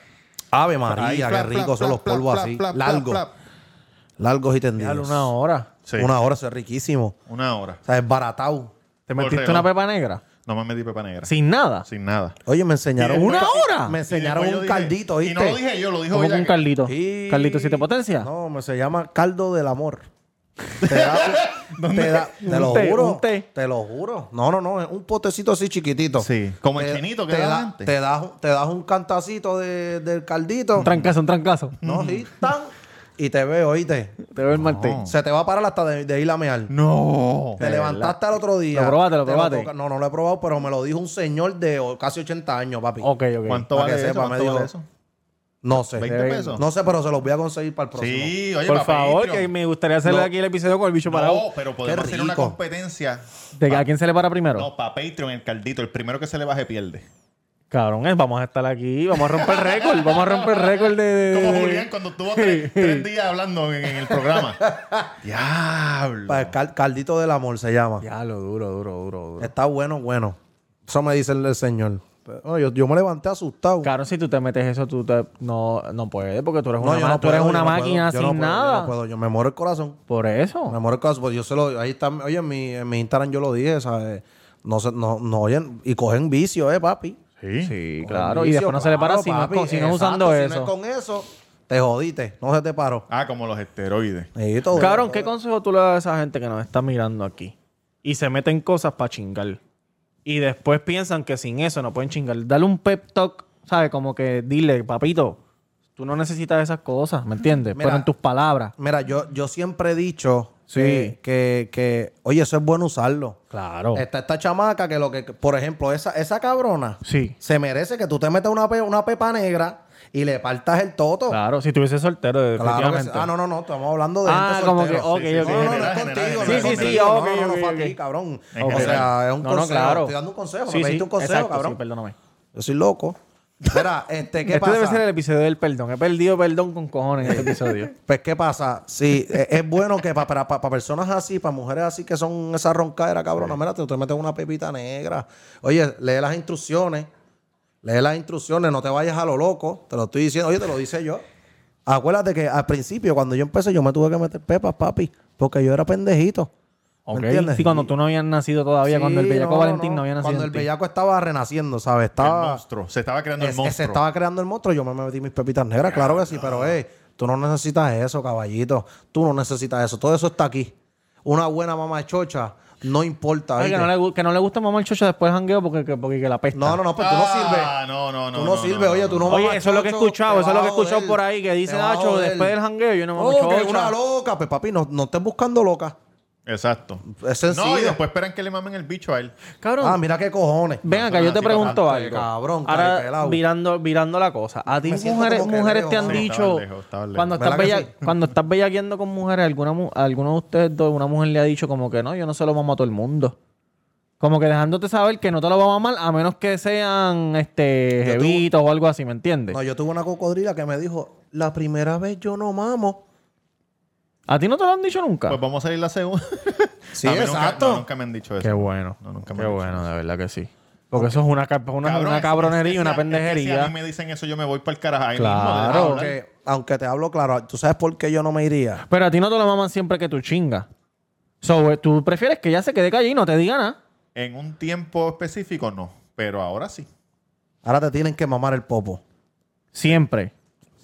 Ave Ahí, María, qué plap, rico son los polvos así, largos, largos y Dale tendidos. una hora. Sí, Una hora, eso es riquísimo. una hora. O sea, es baratado. ¿Te metiste una pepa negra? No me metí pepa negra. Sin nada. Sin nada. Oye, me enseñaron Y una hora. Me y enseñaron un dije- caldito, Y ¿viste? no lo dije yo, lo dijo ¿Cómo que ella. un caldito? Y- ¿Caldito siete potencia? No, me se llama caldo del amor. Te da, te, da- te lo té, juro. un té. Te lo juro. No, no, no. Es un potecito así chiquitito. Sí, como el chinito que te, da, antes. te, das, te das un cantacito de- del caldito. Un trancazo, un trancazo. No, sí, tan. Y te veo, oíste. Te veo el martes. Se te va a parar hasta de, de ir a mear. No. Te levantaste al otro día. ¿Lo probaste, lo te probaste? toca- no, no lo he probado, pero me lo dijo un señor de o- casi 80 años, papi. Ok, ok. ¿Cuánto Para vale que eso? sepa, me ¿Cuánto dijo. vale eso? No sé. 20 pesos. No sé, pero se los voy a conseguir para el próximo. Sí, oye, Por pa' favor, Patreon. que me gustaría hacerle No. aquí el episodio con el bicho parado. No, pero podemos hacer una rico. competencia. ¿De que a quién se le para primero? No, para Patreon, el caldito. El primero que se le baje pierde. Cabrón, eh, vamos a estar aquí, vamos a romper récord, vamos a romper récord de, de- Como Julián cuando estuvo tres, tres días hablando en, en el programa. Diablo. Para el cal- caldito del amor se llama. Ya, lo duro, duro, duro, duro. Está bueno, bueno. Eso me dice el, el señor. Pero, yo, yo me levanté asustado. Claro, si tú te metes eso, tú te, no, no puedes, porque tú eres No, una, yo ma- no tú eres una yo no máquina yo sin no puedo, yo nada. no puedo, yo me muero el corazón. Por eso. Me muero el corazón. Pues yo se lo, ahí está, oye, en mi, en mi Instagram yo lo dije, ¿sabes? No, se, no, no oyen, y cogen vicio, eh, papi. Sí. Sí, claro. Y después no se le para claro, si no, papi. con- si no Exacto, usando si eso. no es con eso, te jodiste. No se te paró. Ah, como los esteroides. Todo Cabrón, ¿qué todo consejo tú le das a esa gente que nos está mirando aquí? Y se meten cosas para chingar. Y después piensan que sin eso no pueden chingar. Dale un pep talk, ¿sabes? Como que dile, papito, tú no necesitas esas cosas, ¿me entiendes? Mira. Pero en tus palabras. Mira, yo, yo siempre he dicho Sí. que, que, que, oye, eso es bueno usarlo. Claro. Está esta chamaca que lo que, por ejemplo, esa, esa cabrona Sí. se merece que tú te metas una, pe- una pepa negra y le partas el toto. Claro, si tuviese soltero, Claro que sí. definitivamente. Ah, no, no, no, estamos hablando de Ah, gente como que, ok, Sí, sí, ok. sí. No, no, no, es contigo. general, no es Sí, sí, sí, contigo, ok, no, no, fue a ok. ti, cabrón. O sea, es un No, no, consejo. claro. Estoy dando un consejo. Sí, me sí, pediste un consejo, exacto, cabrón. sí, perdóname. Yo soy loco. Mira, este, ¿qué este pasa? debe ser el episodio del perdón. He perdido perdón con cojones en este episodio. Pues, ¿qué pasa? Sí, e- es bueno que pa- para, para, personas así, para mujeres así que son esa roncadera, cabrón, mira, tú te metes una pepita negra. Oye, lee las instrucciones. Lee las instrucciones, no te vayas a lo loco. Te lo estoy diciendo. Oye, te lo dice yo. Acuérdate que al principio, cuando yo empecé, yo me tuve que meter pepas, papi, porque yo era pendejito. ¿Me entiendes? Sí, cuando tú no habías nacido todavía, cuando el bellaco no, Valentín no. no, había nacido. Cuando el bellaco estaba renaciendo, ¿sabes? El Estaba... monstruo. Se estaba creando el monstruo. Se estaba creando el monstruo, yo me metí mis pepitas negras, claro que sí, pero eh, tú no necesitas eso, caballito. Tú no necesitas eso. Todo eso está aquí. Una buena mamá de chocha, no importa. Ay, que, no le, que no le gusta mamá el chocho después jangueo porque, que- porque que la pesta. no, no, no, pues tú no sirves. Ah, no, no, no. Tú no, sirves, oye, tú no Oye, eso es lo que he chocho, escuchado, eso es lo que he escuchado por ahí, que dice Nacho, después del jangueo yo no mamo Oh, que chocha. una loca, pues papi, no, no estés buscando loca. Exacto. Es sencillo. No, y después esperan que le mamen el bicho a él. Cabrón, Ah, mira qué cojones. ven acá, yo te pregunto algo. Cabrón, Ahora, caripelao. virando, virando la cosa. A ti Me siento mujeres, como que mujeres lejos, te han dicho, lejos, lejos. cuando estás, ¿Verdad que bella, sí? cuando estás bellaqueando con mujeres, alguna, mu- alguno de ustedes dos, una mujer le ha dicho como que no, yo no se lo mamo a todo el mundo. Como que dejándote saber que no te lo va a mamar a menos que sean este Yo tuve- jevitos o algo así, ¿me entiendes? No, yo tuve una cocodrila que me dijo, la primera vez yo no mamo. ¿A ti no te lo han dicho nunca? Pues vamos a ir la segunda. Sí, A mí nunca- exacto. no, nunca me han dicho eso. Qué bueno. No, nunca me Qué han bueno, de verdad que sí. Porque eso es una, una, Cabrón, una es- cabronería y es que una es que pendejería. si a mí me dicen eso, yo me voy para el carajo. ahí Claro. mismo. Aunque, aunque te hablo claro, ¿tú sabes por qué yo no me iría? Pero a ti no te lo maman siempre que tú chingas. So, eh, tú prefieres que ella se quede callada y no te diga nada. En un tiempo específico, no. Pero ahora sí. Ahora te tienen que mamar el popo. Siempre.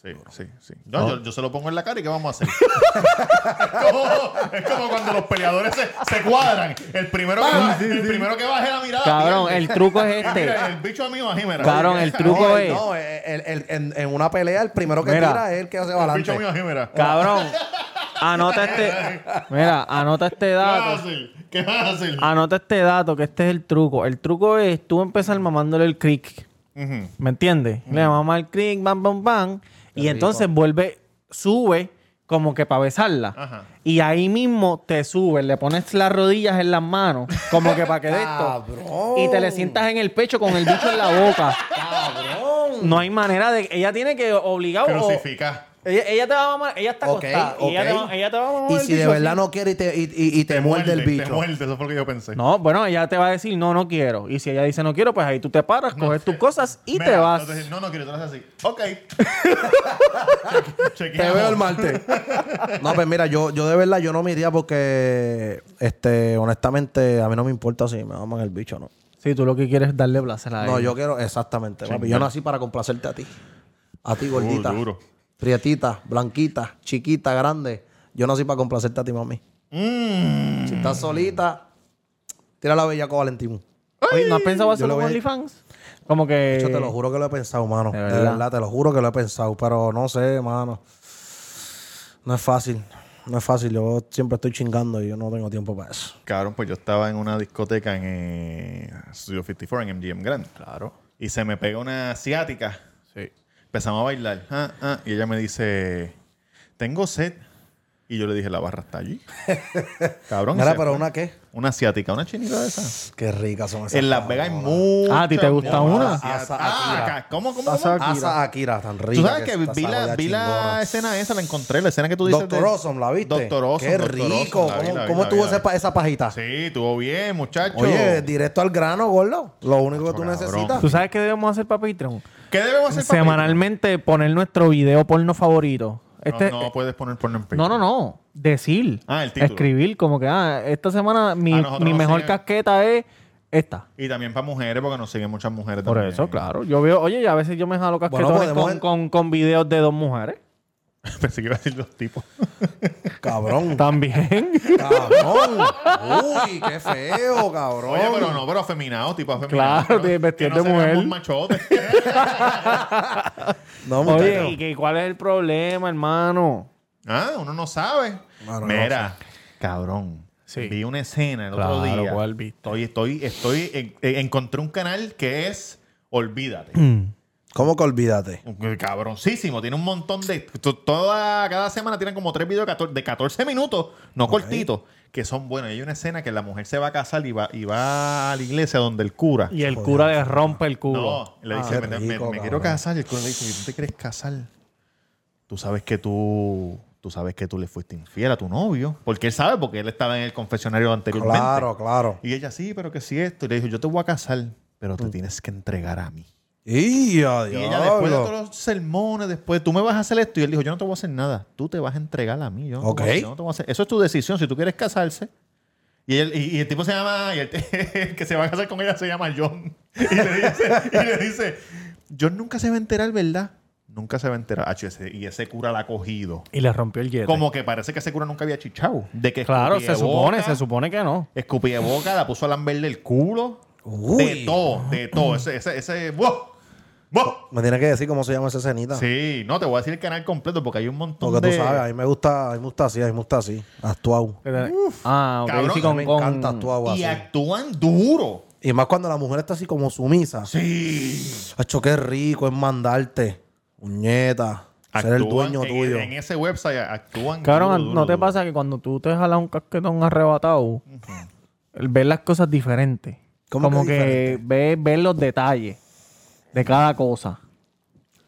Sí, sí, sí. No, yo, yo se lo pongo en la cara y ¿qué vamos a hacer? es, como, es como cuando los peleadores se, se cuadran. El primero, que baje, el primero que baje la mirada. Cabrón, el truco es este. mira, el bicho mío aquí, mira. Cabrón, el truco no, es. no, el- el- en, en una pelea, el primero que Mira. tira es el que hace El bicho mío balance. aquí, mira. Cabrón. Anota este. Mira, anota este ¿Qué vas a dato. hacer? ¿Qué vas a hacer? Anota este dato, que este es el truco. El truco es tú empezar mamándole el crick. ¿Me entiendes? Le mama el crick, bam, bam, bam. Y entonces vuelve, sube como que para besarla. Ajá. Y ahí mismo te subes, le pones las rodillas en las manos, como que para que de esto. Cabrón. Y te le sientas en el pecho con el bicho en la boca. Cabrón. No hay manera de. Ella tiene que obligado. o- Crucifica. Ella, ella te va a mamar, ella está Ok, acostada. y ella, te va, ella te va a mamar Y el si de verdad así. no quiere y te, y, y- y te, muerde el Te bicho. muerde, eso fue lo que yo pensé. No, bueno, ella te va a decir, no, no quiero. Y si ella dice no quiero, pues ahí tú te paras, coges tus cosas y Mira, te vas. entonces, no, no quiero, tú lo haces así. Ok. Te veo el martes. No, pues mira, yo, yo de verdad yo no me iría porque, este, honestamente, a mí no me importa si me maman el bicho o no. Si tú lo que quieres es darle placer a No, ella. yo quiero, exactamente, papi. Yo nací para complacerte a ti. A ti, gordita. duro. Prietita, blanquita, chiquita, grande. Yo nací para complacerte a ti, mami. Mm. Si estás solita, tira la bellaco Valentín. Oye, ¿No has pensado voy a- OnlyFans? Como que... Yo te lo juro que lo he pensado, mano. De De verdad. verdad. te lo juro que lo he pensado. Pero no sé, mano. No es fácil. No es fácil. Yo siempre estoy chingando y yo no tengo tiempo para eso. Cabrón, pues yo estaba en una discoteca en eh, Studio 54 en MGM Grand. Claro. Y se me pega una asiática. Sí. Empezamos a bailar. Ah, ah, y ella me dice, tengo sed. Y yo le dije, la barra está allí. Cabrón. y Mira, pero fue. una qué? Una asiática, una chinita de esas. Qué ricas son esas. En Las Vegas hay muchas. Ah, ¿a ti te gusta una? Asa Akira. ¿Cómo, cómo, Asa cómo? Akira. Asa Akira, tan rica. Tú sabes que vi, la, vi escena esa, la encontré, la escena que tú dices. Doctor Awesome, ¿la viste? Doctor Awesome. Qué rico. ¿Cómo, tuvo esa, pajita? Sí, estuvo bien, muchacho. Oye, directo al grano, gordo. Lo único que tú Cabrón. necesitas. ¿Tú sabes qué debemos hacer para Patreon? ¿Qué debemos hacer para Semanalmente poner nuestro video porno favorito. Este, no, no puedes poner porno en no, no, no. Decir. Ah, el título. Escribir como que, ah, esta semana mi, Ah, mi mejor siguen- casqueta es esta. Y también para mujeres, porque nos siguen muchas mujeres Por también. eso, claro. Yo veo, oye, y a veces yo me jalo casquetones podemos con, con, con videos de dos mujeres. Pensé que iba a decir dos tipos. Cabrón. También. cabrón. Uy, qué feo, cabrón. Oye, pero no, pero afeminado, tipo afeminado. Claro, de vestido Que no de mujer. muy machotes. No, oye. ¿y que, cuál es el problema, hermano? ah, uno no sabe. Mano, no Mira, cabrón. Sí. Vi una escena el otro día. ¿cuál viste? Estoy, estoy, estoy, en- en- encontré un canal que es Olvídate. ¿Cómo que olvídate? Cabroncísimo, tiene un montón de. to- Toda, cada semana tienen como tres videos de 14, de 14 minutos, no cortitos, que son buenos. Y hay una escena que la mujer se va a casar y va, y va a la iglesia donde el cura. Y el cura le rompe el culo. No, le dice, qué me, me- rico, me quiero casar. Y el cura le dice, ¿y tú te quieres casar? Tú sabes que tú, tú sabes que tú le fuiste infiel a tu novio. Porque él sabe, porque él estaba en el confesionario anteriormente. Claro, claro. Y ella, sí, pero que sí esto. Y le dijo, yo te voy a casar, pero te tienes que entregar a mí. Y, a Y ella, después de todos los sermones, después, tú me vas a hacer esto. Y él dijo, yo no te voy a hacer nada. Tú te vas a entregar a mí. Yo no te Ok. voy a- yo no te voy a hacer- Eso es tu decisión. Si tú quieres casarse. Y, él- y- y el tipo se llama, y el, el que se va a casar con ella se llama John. Y le dice, y le dice John nunca se va a enterar, ¿verdad? Nunca se va a enterar. Y ese cura la ha cogido. Y le rompió el yete. Como que parece que ese cura nunca había chichado. De que Claro, se supone, boca, se supone que no. Escupía boca, la puso a lamberle el culo. Uy. De todo, de todo. Ese, ese, ese, ¡wow! Me tienes que decir cómo se llama esa escenita. Sí, no, te voy a decir el canal completo porque hay un montón Porque de... tú sabes, a mí me gusta, a mí me gusta así, a mí me gusta así. Actuado. ah, ok. cabrón, sí, con, me con- encanta actuado Y así. actúan duro. Y más cuando la mujer está así como sumisa. Sí. Hacho, qué rico es mandarte. Puñeta. Ser el dueño en, tuyo. En ese website actúan Cabrón, duro, duro, ¿no te duro. pasa que cuando tú te jalas un casquetón arrebatado, el ver las cosas diferentes? ¿Cómo Como que que, ver, ver los detalles de cada cosa.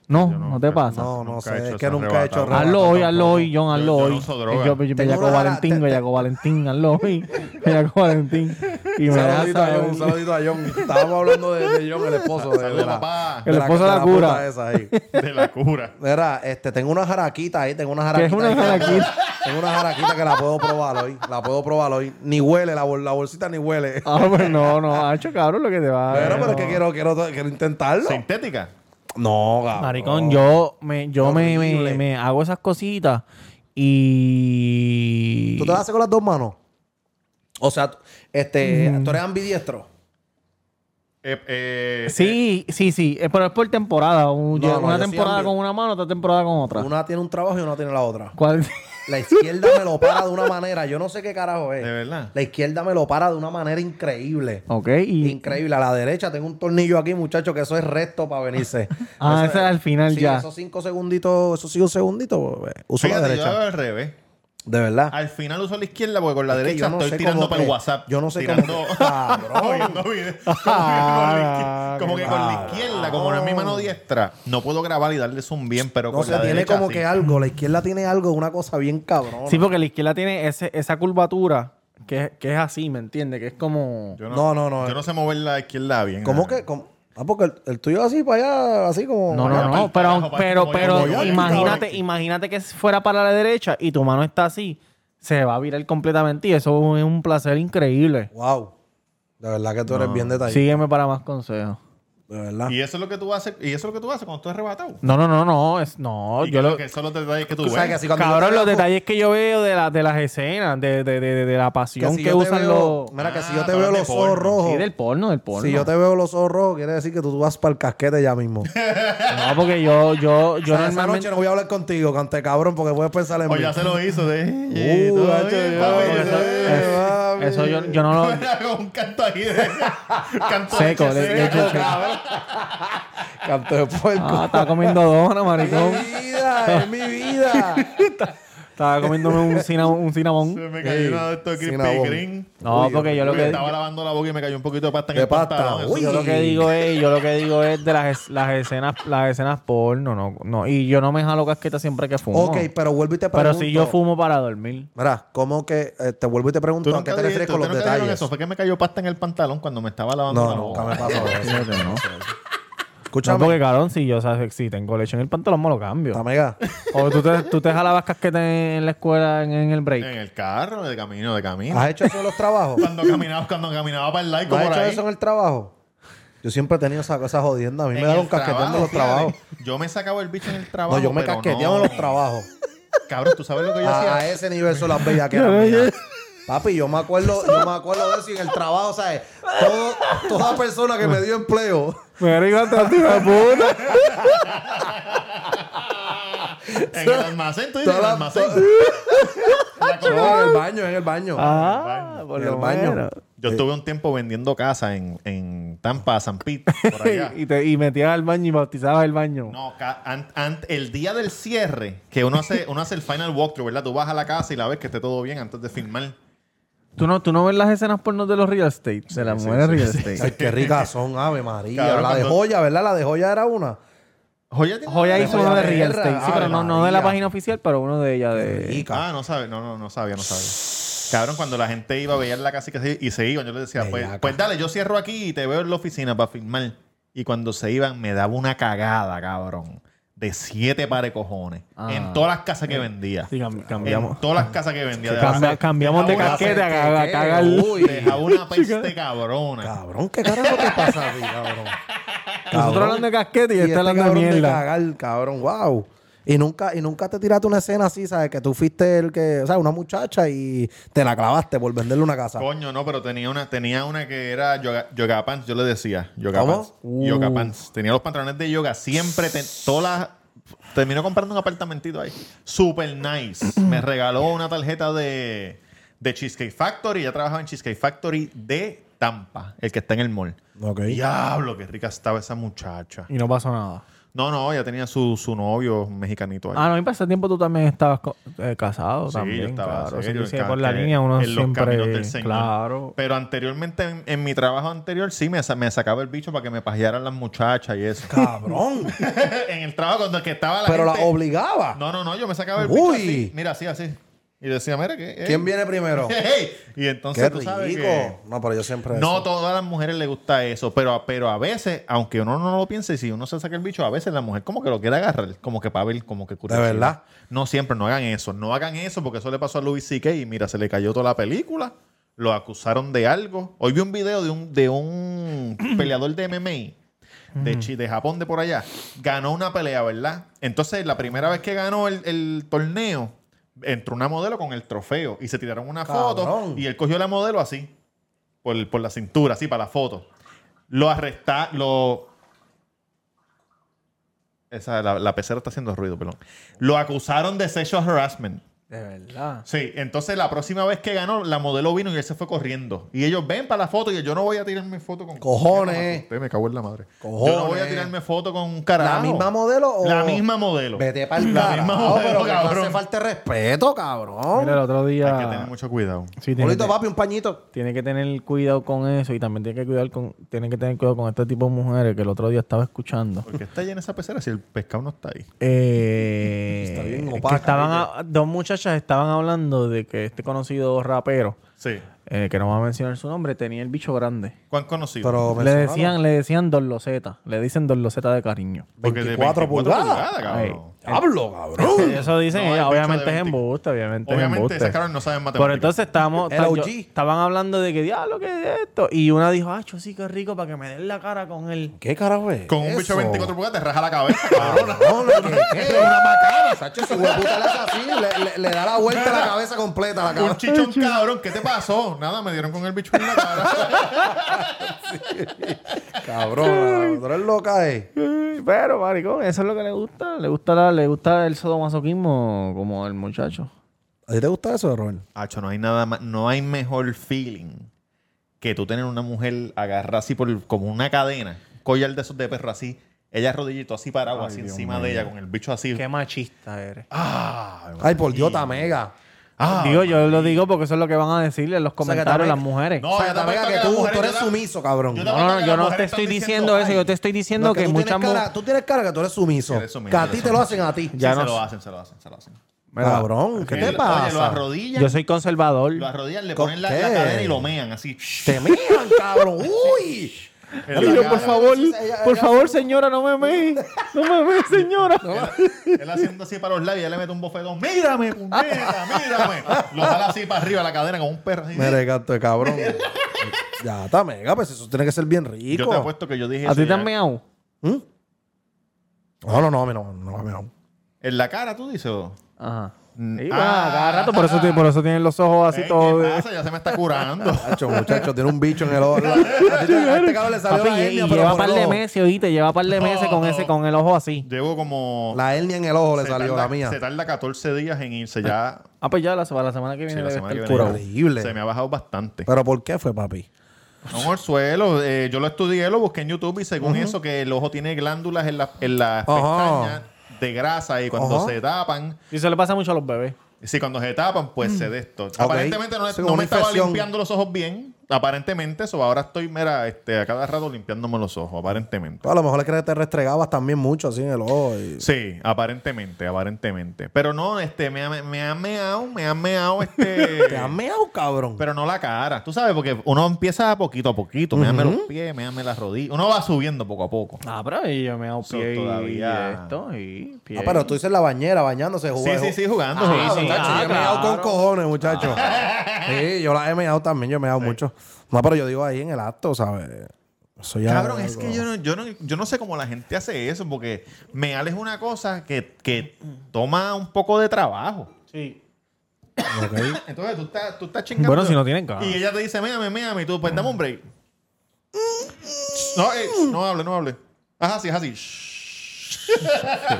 No, no, te pasa. No, no sé. hecho Es que nunca he hecho arrebatado. Hazlo hoy, hazlo hoy, John, hazlo hoy. Yo, yo, Bellaco Valentín, Bellaco Valentín, hazlo hoy. Bellaco Valentín. Y me saludito a John, un saludito a John. Estábamos hablando de, de John, el esposo de, la, papá. El esposo de la cura. puta esa ahí. De la cura. Mira, este, tengo una jaraquita ahí, tengo una ¿Qué es jaraquita. una jaraquita? Tengo una jaraquita que la puedo probar hoy. La puedo probar hoy. Ni huele, la, bol- la bolsita ni huele. Ah, pues no, no, hacho, cabrón, lo que te va. Pero, pero es que quiero, quiero, quiero intentarlo. Sintética. No, cabrón. Maricón, yo me, yo me, me, me hago esas cositas y. ¿Tú te las haces con las dos manos? O sea, este, Mm. tú eres ambidiestro. Eh, eh, Sí, sí, sí, eh, pero es por temporada. Un- No, no, una sí temporada ambi- con una mano, otra temporada con otra. Una tiene un trabajo y una tiene la otra. ¿Cuál? La izquierda me lo para de una manera. Yo no sé qué carajo es. De verdad. La izquierda me lo para de una manera increíble. ok, y. Increíble. A la derecha tengo un tornillo aquí, muchacho, que eso es recto para venirse. Ah, Eso ese es al final sí, ya. Esos cinco segunditos, esos cinco segunditos, pues, uso la Fíjate, yo derecha. hago al revés. De verdad. Al final uso la izquierda porque con la Es derecha yo no estoy sé tirando cómo para el WhatsApp. yo no sé cómo tirando, que- Cabrón. Como que con la izquier- como que con la Cabrón. izquierda, como no es mi mano diestra, no puedo grabar y darle zoom bien, pero No con sé, la tiene derecha como sí. que algo. La izquierda tiene algo, una cosa bien cabrón. Sí, porque la izquierda tiene ese, esa curvatura que, que es así, ¿me entiendes? Que es como. Yo No, no, no. Yo no sé mover la izquierda bien. ¿Cómo ah. que? cómo? Ah, porque el, el tuyo así para allá, así como. No, no, no, pero, pero, pero imagínate, cabrón. imagínate que fuera para la derecha y tu mano está así, se va a virar completamente y eso es un placer increíble. Wow. De verdad que tú eres bien detallado. Sígueme para más consejos. De verdad. Y eso es lo que tú haces, y eso es lo que tú haces cuando tú eres arrebatado. No, no, no, no, es, no, y yo que, lo, que son los detalles que tú, Tú sabes que ves. así cuando yo cabrón, te los veo- detalles que yo veo de, la, de las escenas, de, de, de, de la que pasión si que, yo te usan veo- los... Mira, que si Ah, yo te tú veo hablas de los ojos porno. rojos. Sí, del porno, del porno. Si yo te veo los ojos rojos, quiere decir que tú, vas para el casquete ya mismo. No, porque yo, yo, yo O sea, esa normalmente... noche no voy a hablar contigo, cante cabrón, porque puedes pensar en O mí. ya se lo hizo de. Uh, todo bien, papi, todo eso- bien. eh, papi. Eso yo, yo no lo... Un canto ahí de. canto Seco, de de- de- de- cabrón. Canto de puerco. Ah, estaba comiendo dona, maricón. mi vida, es mi vida. Estaba comiéndome un, cina- un Se cinnamon. me cayó uno de estos Krispy. Kreme. No, Uy, porque yo lo que... estaba lavando la boca y me cayó un poquito de pasta en De el pasta, pantalón. Uy. Yo lo que digo es, yo lo que digo es de las, es- las escenas, las escenas porno, no, no. Y yo no me jalo casqueta siempre que fumo. ok, pero vuelvo y te pregunto. Pero si yo fumo para dormir. Mira, ¿cómo que eh, te vuelvo y te pregunto ¿Tú a qué nunca te dijiste- refieres con ¿tú los nunca dijeron detalles? eso? Fue que me cayó pasta en el pantalón cuando me estaba lavando No, la nunca boca. me pasó eso. Fíjate, ¿no? No, Escúchame, porque cabrón, si yo sabes, si tengo leche en el pantalón, me lo cambio. amiga. O tú te, tú te jalabas casqueta en la escuela en, en el break. En el carro, de camino, de camino. ¿Has hecho eso en los trabajos? Cuando caminaba, cuando caminaba para el like, ¿No has por hecho ahí. eso en el trabajo? Yo siempre he tenido esa, esa jodienda. A mí me En da el un casquetón de trabajo, los fíjate. trabajos. Yo me sacaba el bicho en el trabajo. No, yo me casqueteaba no. en los trabajos. Cabrón, ¿tú sabes lo que yo A, a hacía? ese nivel son las bellas que eran. Papi, yo me acuerdo, yo me acuerdo de eso y en el trabajo, ¿sabes? Todo, toda persona que me dio empleo. De la puta. En el almacén, tú dices, en el almacén. No, en el baño, en el baño. Ah, por En el baño. Yo estuve un tiempo vendiendo casa en, en Tampa, San Pete, por allá. y, te, y metías al baño y bautizabas el baño. No, ca- an- an- el día del cierre, que uno hace, uno hace el final walkthrough, ¿verdad? Tú vas a la casa y la ves que esté todo bien antes de filmar. ¿Tú no, ¿Tú no ves las escenas porno de los real estate? De las mujeres real estate. Ay, qué ricas son, Ave María. Cabrón, la de cuando- joya, ¿verdad? La de joya era una. Joya tiene- Joya hizo uno de Joya real estate. Sí, pero no, no de la María. página oficial, pero uno de ellas de... Rica. Ah, no sabe, no, no, no sabía, no sabía. Cabrón, cuando la gente iba a ver la casa y, que se- y se iban, yo les decía, pues, Bellaca. pues dale, yo cierro aquí y te veo en la oficina para filmar. Y cuando se iban, me daba una cagada, cabrón. De siete pares de cojones. Ah. En todas las casas que vendía. Sí, cam- En cambiamos. todas las casas que vendía. Cambia- Dejaba- cambiamos de casquete a cagar. Uy. Dejaba una peste cabrona. Cabrón, ¿qué carajo te pasa a ti, cabrón? Nosotros hablando de casquete y, Y está este hablando de cabrón de mierda. cagar, cabrón, wow. Y nunca, y nunca te tiraste una escena así, ¿sabes? Que tú fuiste el que, o sea, una muchacha y te la clavaste por venderle una casa. Coño, no, pero tenía una, tenía una que era yoga, yoga pants, yo le decía. Yoga ¿Cómo? pants. Yoga pants. Tenía los pantalones de yoga. Siempre, te- todas las... Terminó comprando un apartamentito ahí. Super nice. Me regaló una tarjeta de, de Cheesecake Factory. Ella trabajaba en Cheesecake Factory de Tampa, el que está en el mall. Ok. Diablo, qué rica estaba esa muchacha. Y no pasó nada. No, no, ella tenía su, su novio mexicanito ahí. Ah, no, y para ese tiempo tú también estabas eh, casado Sí, también. yo estaba claro. Sí, sí, en por la línea uno en los siempre... caminos del Señor. Claro. Pero anteriormente, en, en mi trabajo anterior, sí me, sa- me sacaba el bicho para que me pajearan las muchachas y eso. Cabrón. en el trabajo cuando el que estaba la Pero la gente- obligaba. No, no, no, yo me sacaba el bicho Uy. así. Mira, así, así. Y decía, mira, ¿qué? ¿Quién viene primero? Y entonces Qué tú sabes rico. que... No, pero yo siempre. No eso. todas las mujeres les gusta eso, pero, pero a veces, aunque uno no lo piense, si uno se saca el bicho, a veces la mujer como que lo quiere agarrar, como que para ver, como que curiosidad. verdad? No siempre, no hagan eso. No hagan eso porque eso le pasó a Louis C.K. y mira, se le cayó toda la película. Lo acusaron de algo. Hoy vi un video de un, de un peleador de MMA de, Chi- de Japón, de por allá. Ganó una pelea, ¿verdad? Entonces, la primera vez que ganó el, el torneo, entró una modelo con el trofeo y se tiraron una foto y él cogió la modelo así, por, por la cintura, así, para la foto. Lo arresta, lo... Esa, la, la pecera está haciendo ruido, perdón. Lo acusaron de sexual harassment. De verdad. Sí, entonces la próxima vez que ganó, la modelo vino y él se fue corriendo. Y ellos ven para la foto y yo no voy a tirarme foto con... Cojones. Usted me cago en la madre. Cojones. Yo no voy a tirarme foto con un carajo. ¿La misma modelo o.? La misma modelo. Vete para el La misma modelo, pero que no cabrón. hace falta respeto, cabrón. Mira, el otro día... Hay que tener mucho cuidado. Sí, tiene, Bonito, que, papi, un pañito. tiene que tener cuidado con eso y también tiene que cuidar con tiene que tener cuidado con este tipo de mujeres que el otro día estaba escuchando. ¿Por qué está llena esa pecera si el pescado no está ahí? Eh, Está bien que opaca, estaban a- dos muchachas estaban hablando de que este conocido rapero, Sí. Eh, que no vamos a mencionar su nombre, tenía el bicho grande. ¿Cuán conocido? Pero Le decían, le decían Don Loseta, le dicen Don Loseta de cariño. Porque de 24 pulgadas. cabrón. Hablo, cabrón. Eso dicen No, ellas, el bicho obviamente de es 20. embuste, obviamente, es Obviamente, embuste. cabrón no sabe matemáticas. Por entonces El OG. yo- estaban hablando de que diablo que es esto y una dijo, "Acho, sí que rico para que me den la cara con él." ¿Qué carajo es? Con un bicho de 24 pulgadas te raja la cabeza, cabrón. No, no, ¿qué? ¿Qué? Una macana, Sacho. Ese hueputa le hace así, le, le- le da la vuelta a la cabeza completa a la Un cabeza. chichón cabrón, ¿qué te pasó? Nada, me dieron con el bicho en la cara. Cabrón, tú eres loca, eh. Pero, maricón, eso es lo que le gusta, le gusta la- le gusta el sadomasoquismo como el muchacho. ¿A ti te gusta eso, Robert? Hacho, no hay nada más, no hay mejor feeling que tú tener una mujer agarrada así por como una cadena, collar de esos de perro así, ella arrodillito así parado, así encima de ella, con el bicho así. Qué machista eres. Ah, Ay, por Dios, Tamega. Ah, Digo, yo lo digo porque eso es lo que van a decirle en los sea, que comentarios también- las mujeres. No, o sea, yo te apuesto que que tú, mujeres- tú eres sumiso, cabrón. yo te No, no, que yo no te estoy diciendo eso, yo te estoy diciendo No, que, tú, muchas tienes cara, mujeres... tú tienes cara que tú eres sumiso. Sí, eres sumiso, que a eres ti te lo hacen a ti. Ya Sí, no se lo sé. hacen, se lo hacen, se lo hacen. Cabrón, ¿qué te Oye, pasa? lo arrodillan, Yo soy conservador. lo arrodillan, le ¿Con ponen la, qué? la cadena y lo mean así. Te miran, cabrón. Uy. Mira, por favor, por favor, señora, no me mee. No me mee, señora. Él haciendo así para los labios, ella le mete un bofetón. Mírame, puñeta, mírame. Lo jala así para arriba la cadena como un perro. así. Mire, canto de cabrón. ya, Tamega, pues eso tiene que ser bien rico. Yo te apuesto que yo dije ¿A ti te han meado? ¿Mm? No, no, no, a mí no, no, a mí no. En la cara, tú dices. Ajá. Mm, Sí, ah, cada rato, por eso, por eso tienen los ojos así todos. ¿Qué de- pasa? Ya se me está curando. Hacho, muchacho, tiene un bicho en el ojo. Este cabrón le salió Papi, la hernia, y pero lleva par de meses, oíste, lleva par de meses con ese, con el ojo así. Llevo como. La hernia en el ojo le salió, tarda- la mía. Se tarda 14 días en irse ya. Ah, pues ya la, la semana que Sí, viene la debe semana que viene. Se me ha bajado bastante. ¿Pero por qué fue, papi? No, el suelo. eh, yo lo estudié, lo busqué en YouTube y según eso, que el ojo tiene glándulas en, la- en las pestañas de grasa y cuando Ajá. se tapan. Y eso le pasa mucho a los bebés. Sí, cuando se tapan, pues se de esto. Aparentemente no, Sí, no me estaba infección. limpiando los ojos bien. Aparentemente, eso. Ahora estoy, mira, este, a cada rato limpiándome los ojos. Aparentemente. A lo mejor es que te restregabas también mucho así en el ojo. y- Sí, aparentemente, aparentemente. Pero no, este, me, ha- me han meado, me han meado, este. Te has meado, cabrón. Pero no la cara. Tú sabes, porque uno empieza poquito a poquito. Me los pies, me las rodillas. Uno va subiendo poco a poco. Ah, pero yo me hago So, pie todavía- y esto y pie. Ah, pero tú dices la bañera, bañándose, Sí, jugando. sí, sí, jugando. Ah, jugando. sí, muchacho, ah, yo he meado con claro. cojones, muchacho. sí, yo la he meado también, yo he meado mucho. No, pero yo digo ahí en el acto, ¿sabes? Eso ya Cabrón, es que yo no, yo, no, yo no sé cómo la gente hace eso, porque meal es una cosa que, que toma un poco de trabajo. Sí. Entonces tú estás, tú estás chingando. Bueno, si no tienen ganas. Y ella te dice, méame, méame, y tú, pues dame un break. No, eh, no hable, no hable. Es así.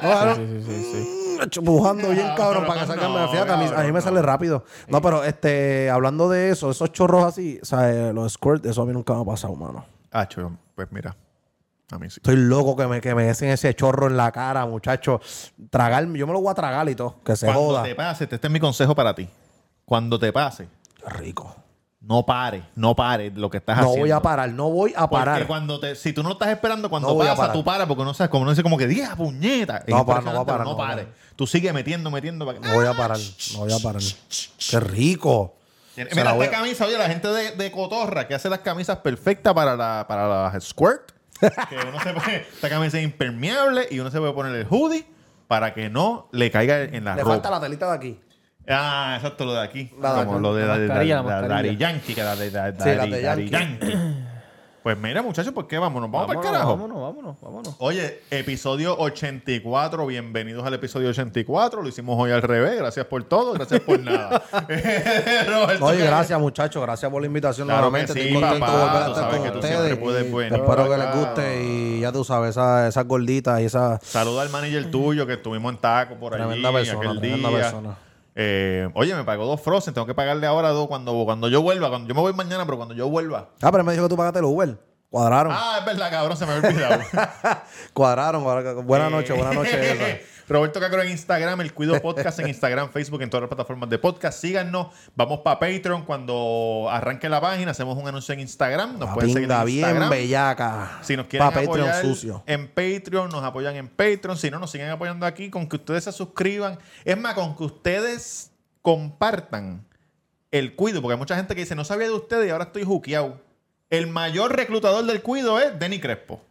Bueno, Sí, sí, sí, sí. Hecho, Pujando bien, No, cabrón, para que salga no, Fíjate, a mí, a mí cabrón, me sale rápido. No, pero este, hablando de eso, esos chorros así, o sea, eh, los squirt, eso a mí nunca me ha pasado, mano. Ah, chulo, pues mira. A mí sí. Estoy loco que me, que me den ese chorro en la cara, muchacho. Tragar, yo me lo voy a tragar y todo, que se Cuando joda. te pase, este es mi consejo para ti. Cuando te pase, Qué rico. No pare, no pare lo que estás No haciendo. voy a parar, no voy a Porque parar. cuando te, si tú no estás esperando, cuando No pasa, tú paras, porque no sabes, como no dice como que diga puñeta. No, para, no voy a parar, no pares. Tú sigue metiendo, metiendo. Para No voy a parar, no voy a parar. Qué rico. Mira, la esta a- camisa, oye, la gente de, de Cotorra que hace las camisas perfectas para, la, para las squirt. que uno se pone, esta camisa es impermeable y uno se puede poner el hoodie para que no le caiga en la Le ropa. falta la telita de aquí. Ah, exacto, lo de aquí. La Como lo de La la, de mascarilla, la- la la- mascarilla. Daddy Yankee, que la de la- Sí, la de Daddy- Daddy Yankee. Yankee. Pues mira, muchachos, ¿por qué vámonos? Vamos, para el Vámonos, carajo. vámonos, vámonos, vámonos. Oye, episodio 84. Bienvenidos al episodio 84. Lo hicimos hoy al revés. Gracias por todo. Gracias por nada. Roberto, Oye, ¿qué- gracias, muchachos. Gracias por la invitación Claro nuevamente. que Estoy sí, contento papá. de volver a Tú estar sabes con que tú ustedes. siempre puedes venir Espero que les guste y ya tú sabes, esas gorditas y esas... Saluda al manager tuyo que estuvimos en taco por Tremenda allí persona, aquel tremenda día. persona. Eh, oye, me pagó dos Frozen. Tengo que pagarle ahora dos cuando, cuando yo vuelva. Cuando, yo me voy mañana, pero cuando yo vuelva. Ah, pero me dijo que tú pagaste el Uber. Cuadraron. Ah, es verdad, cabrón. Se me había olvidado. Cuadraron. cuadraron. Buenas noches, buenas noches. esa. Roberto Cacro en Instagram, el Cuido Podcast en Instagram, Facebook, en todas las plataformas de podcast. Síganos. Vamos para Patreon. Cuando arranque la página, hacemos un anuncio en Instagram. Nos La pueden seguir en bien Instagram. bellaca. Si nos quieren Pa' Patreon apoyar sucio. en Patreon, nos apoyan en Patreon. Si no, nos siguen apoyando aquí con que ustedes se suscriban. Es más, con que ustedes compartan el cuido, porque hay mucha gente que dice, no sabía de ustedes y ahora estoy juqueado. El mayor reclutador del cuido es Denny Crespo.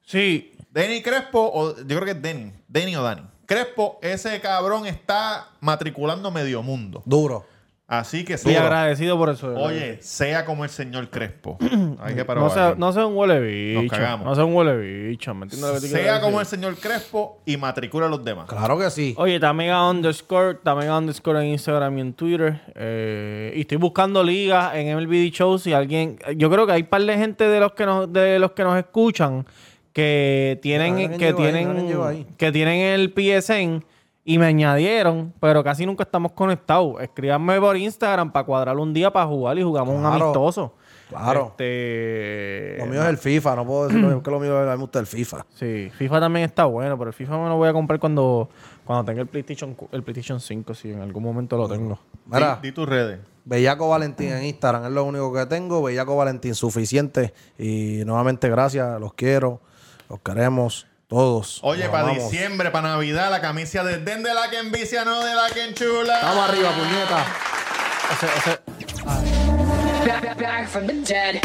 Sí. Denny Crespo, o yo creo que es Denny, Denny o Dani. Crespo, ese cabrón está matriculando medio mundo. Duro. Así que Estoy sí. agradecido por eso. Oye, sea como el señor Crespo. Hay que parar no sea, no sea un huele bicho. Nos cagamos. No sea un huele bicho. ¿Me entiendes lo que te quiero Sea como el señor Crespo y matricula a los demás. Claro que sí. Oye, Tamega underscore, Tamega underscore en Instagram y en Twitter. Eh, y estoy buscando ligas en MLB Show. Si alguien. Yo creo que hay un par de gente de los que nos, de los que nos escuchan que tienen, que tienen, ahí. que tienen el PSN y me añadieron, pero casi nunca estamos conectados. Escríbanme por Instagram para cuadrar un día para jugar y jugamos un amistoso. Claro. Este, Lo mío es el FIFA. No puedo decir que lo mío me gusta el FIFA. Sí, FIFA también está bueno, pero el FIFA me lo voy a comprar cuando, cuando tenga el PlayStation, el PlayStation 5, si en algún momento lo tengo. Mira, Di, di tus redes. Bellaco Valentín en Instagram es lo único que tengo. Bellaco Valentín suficiente. Y nuevamente gracias. Los quiero. Los queremos. Todos. Oye, para diciembre, para Navidad, la camisa de Den de la que envicia, no de la que enchula. Estamos arriba, puñeta. Ese- ese- back, back from the dead.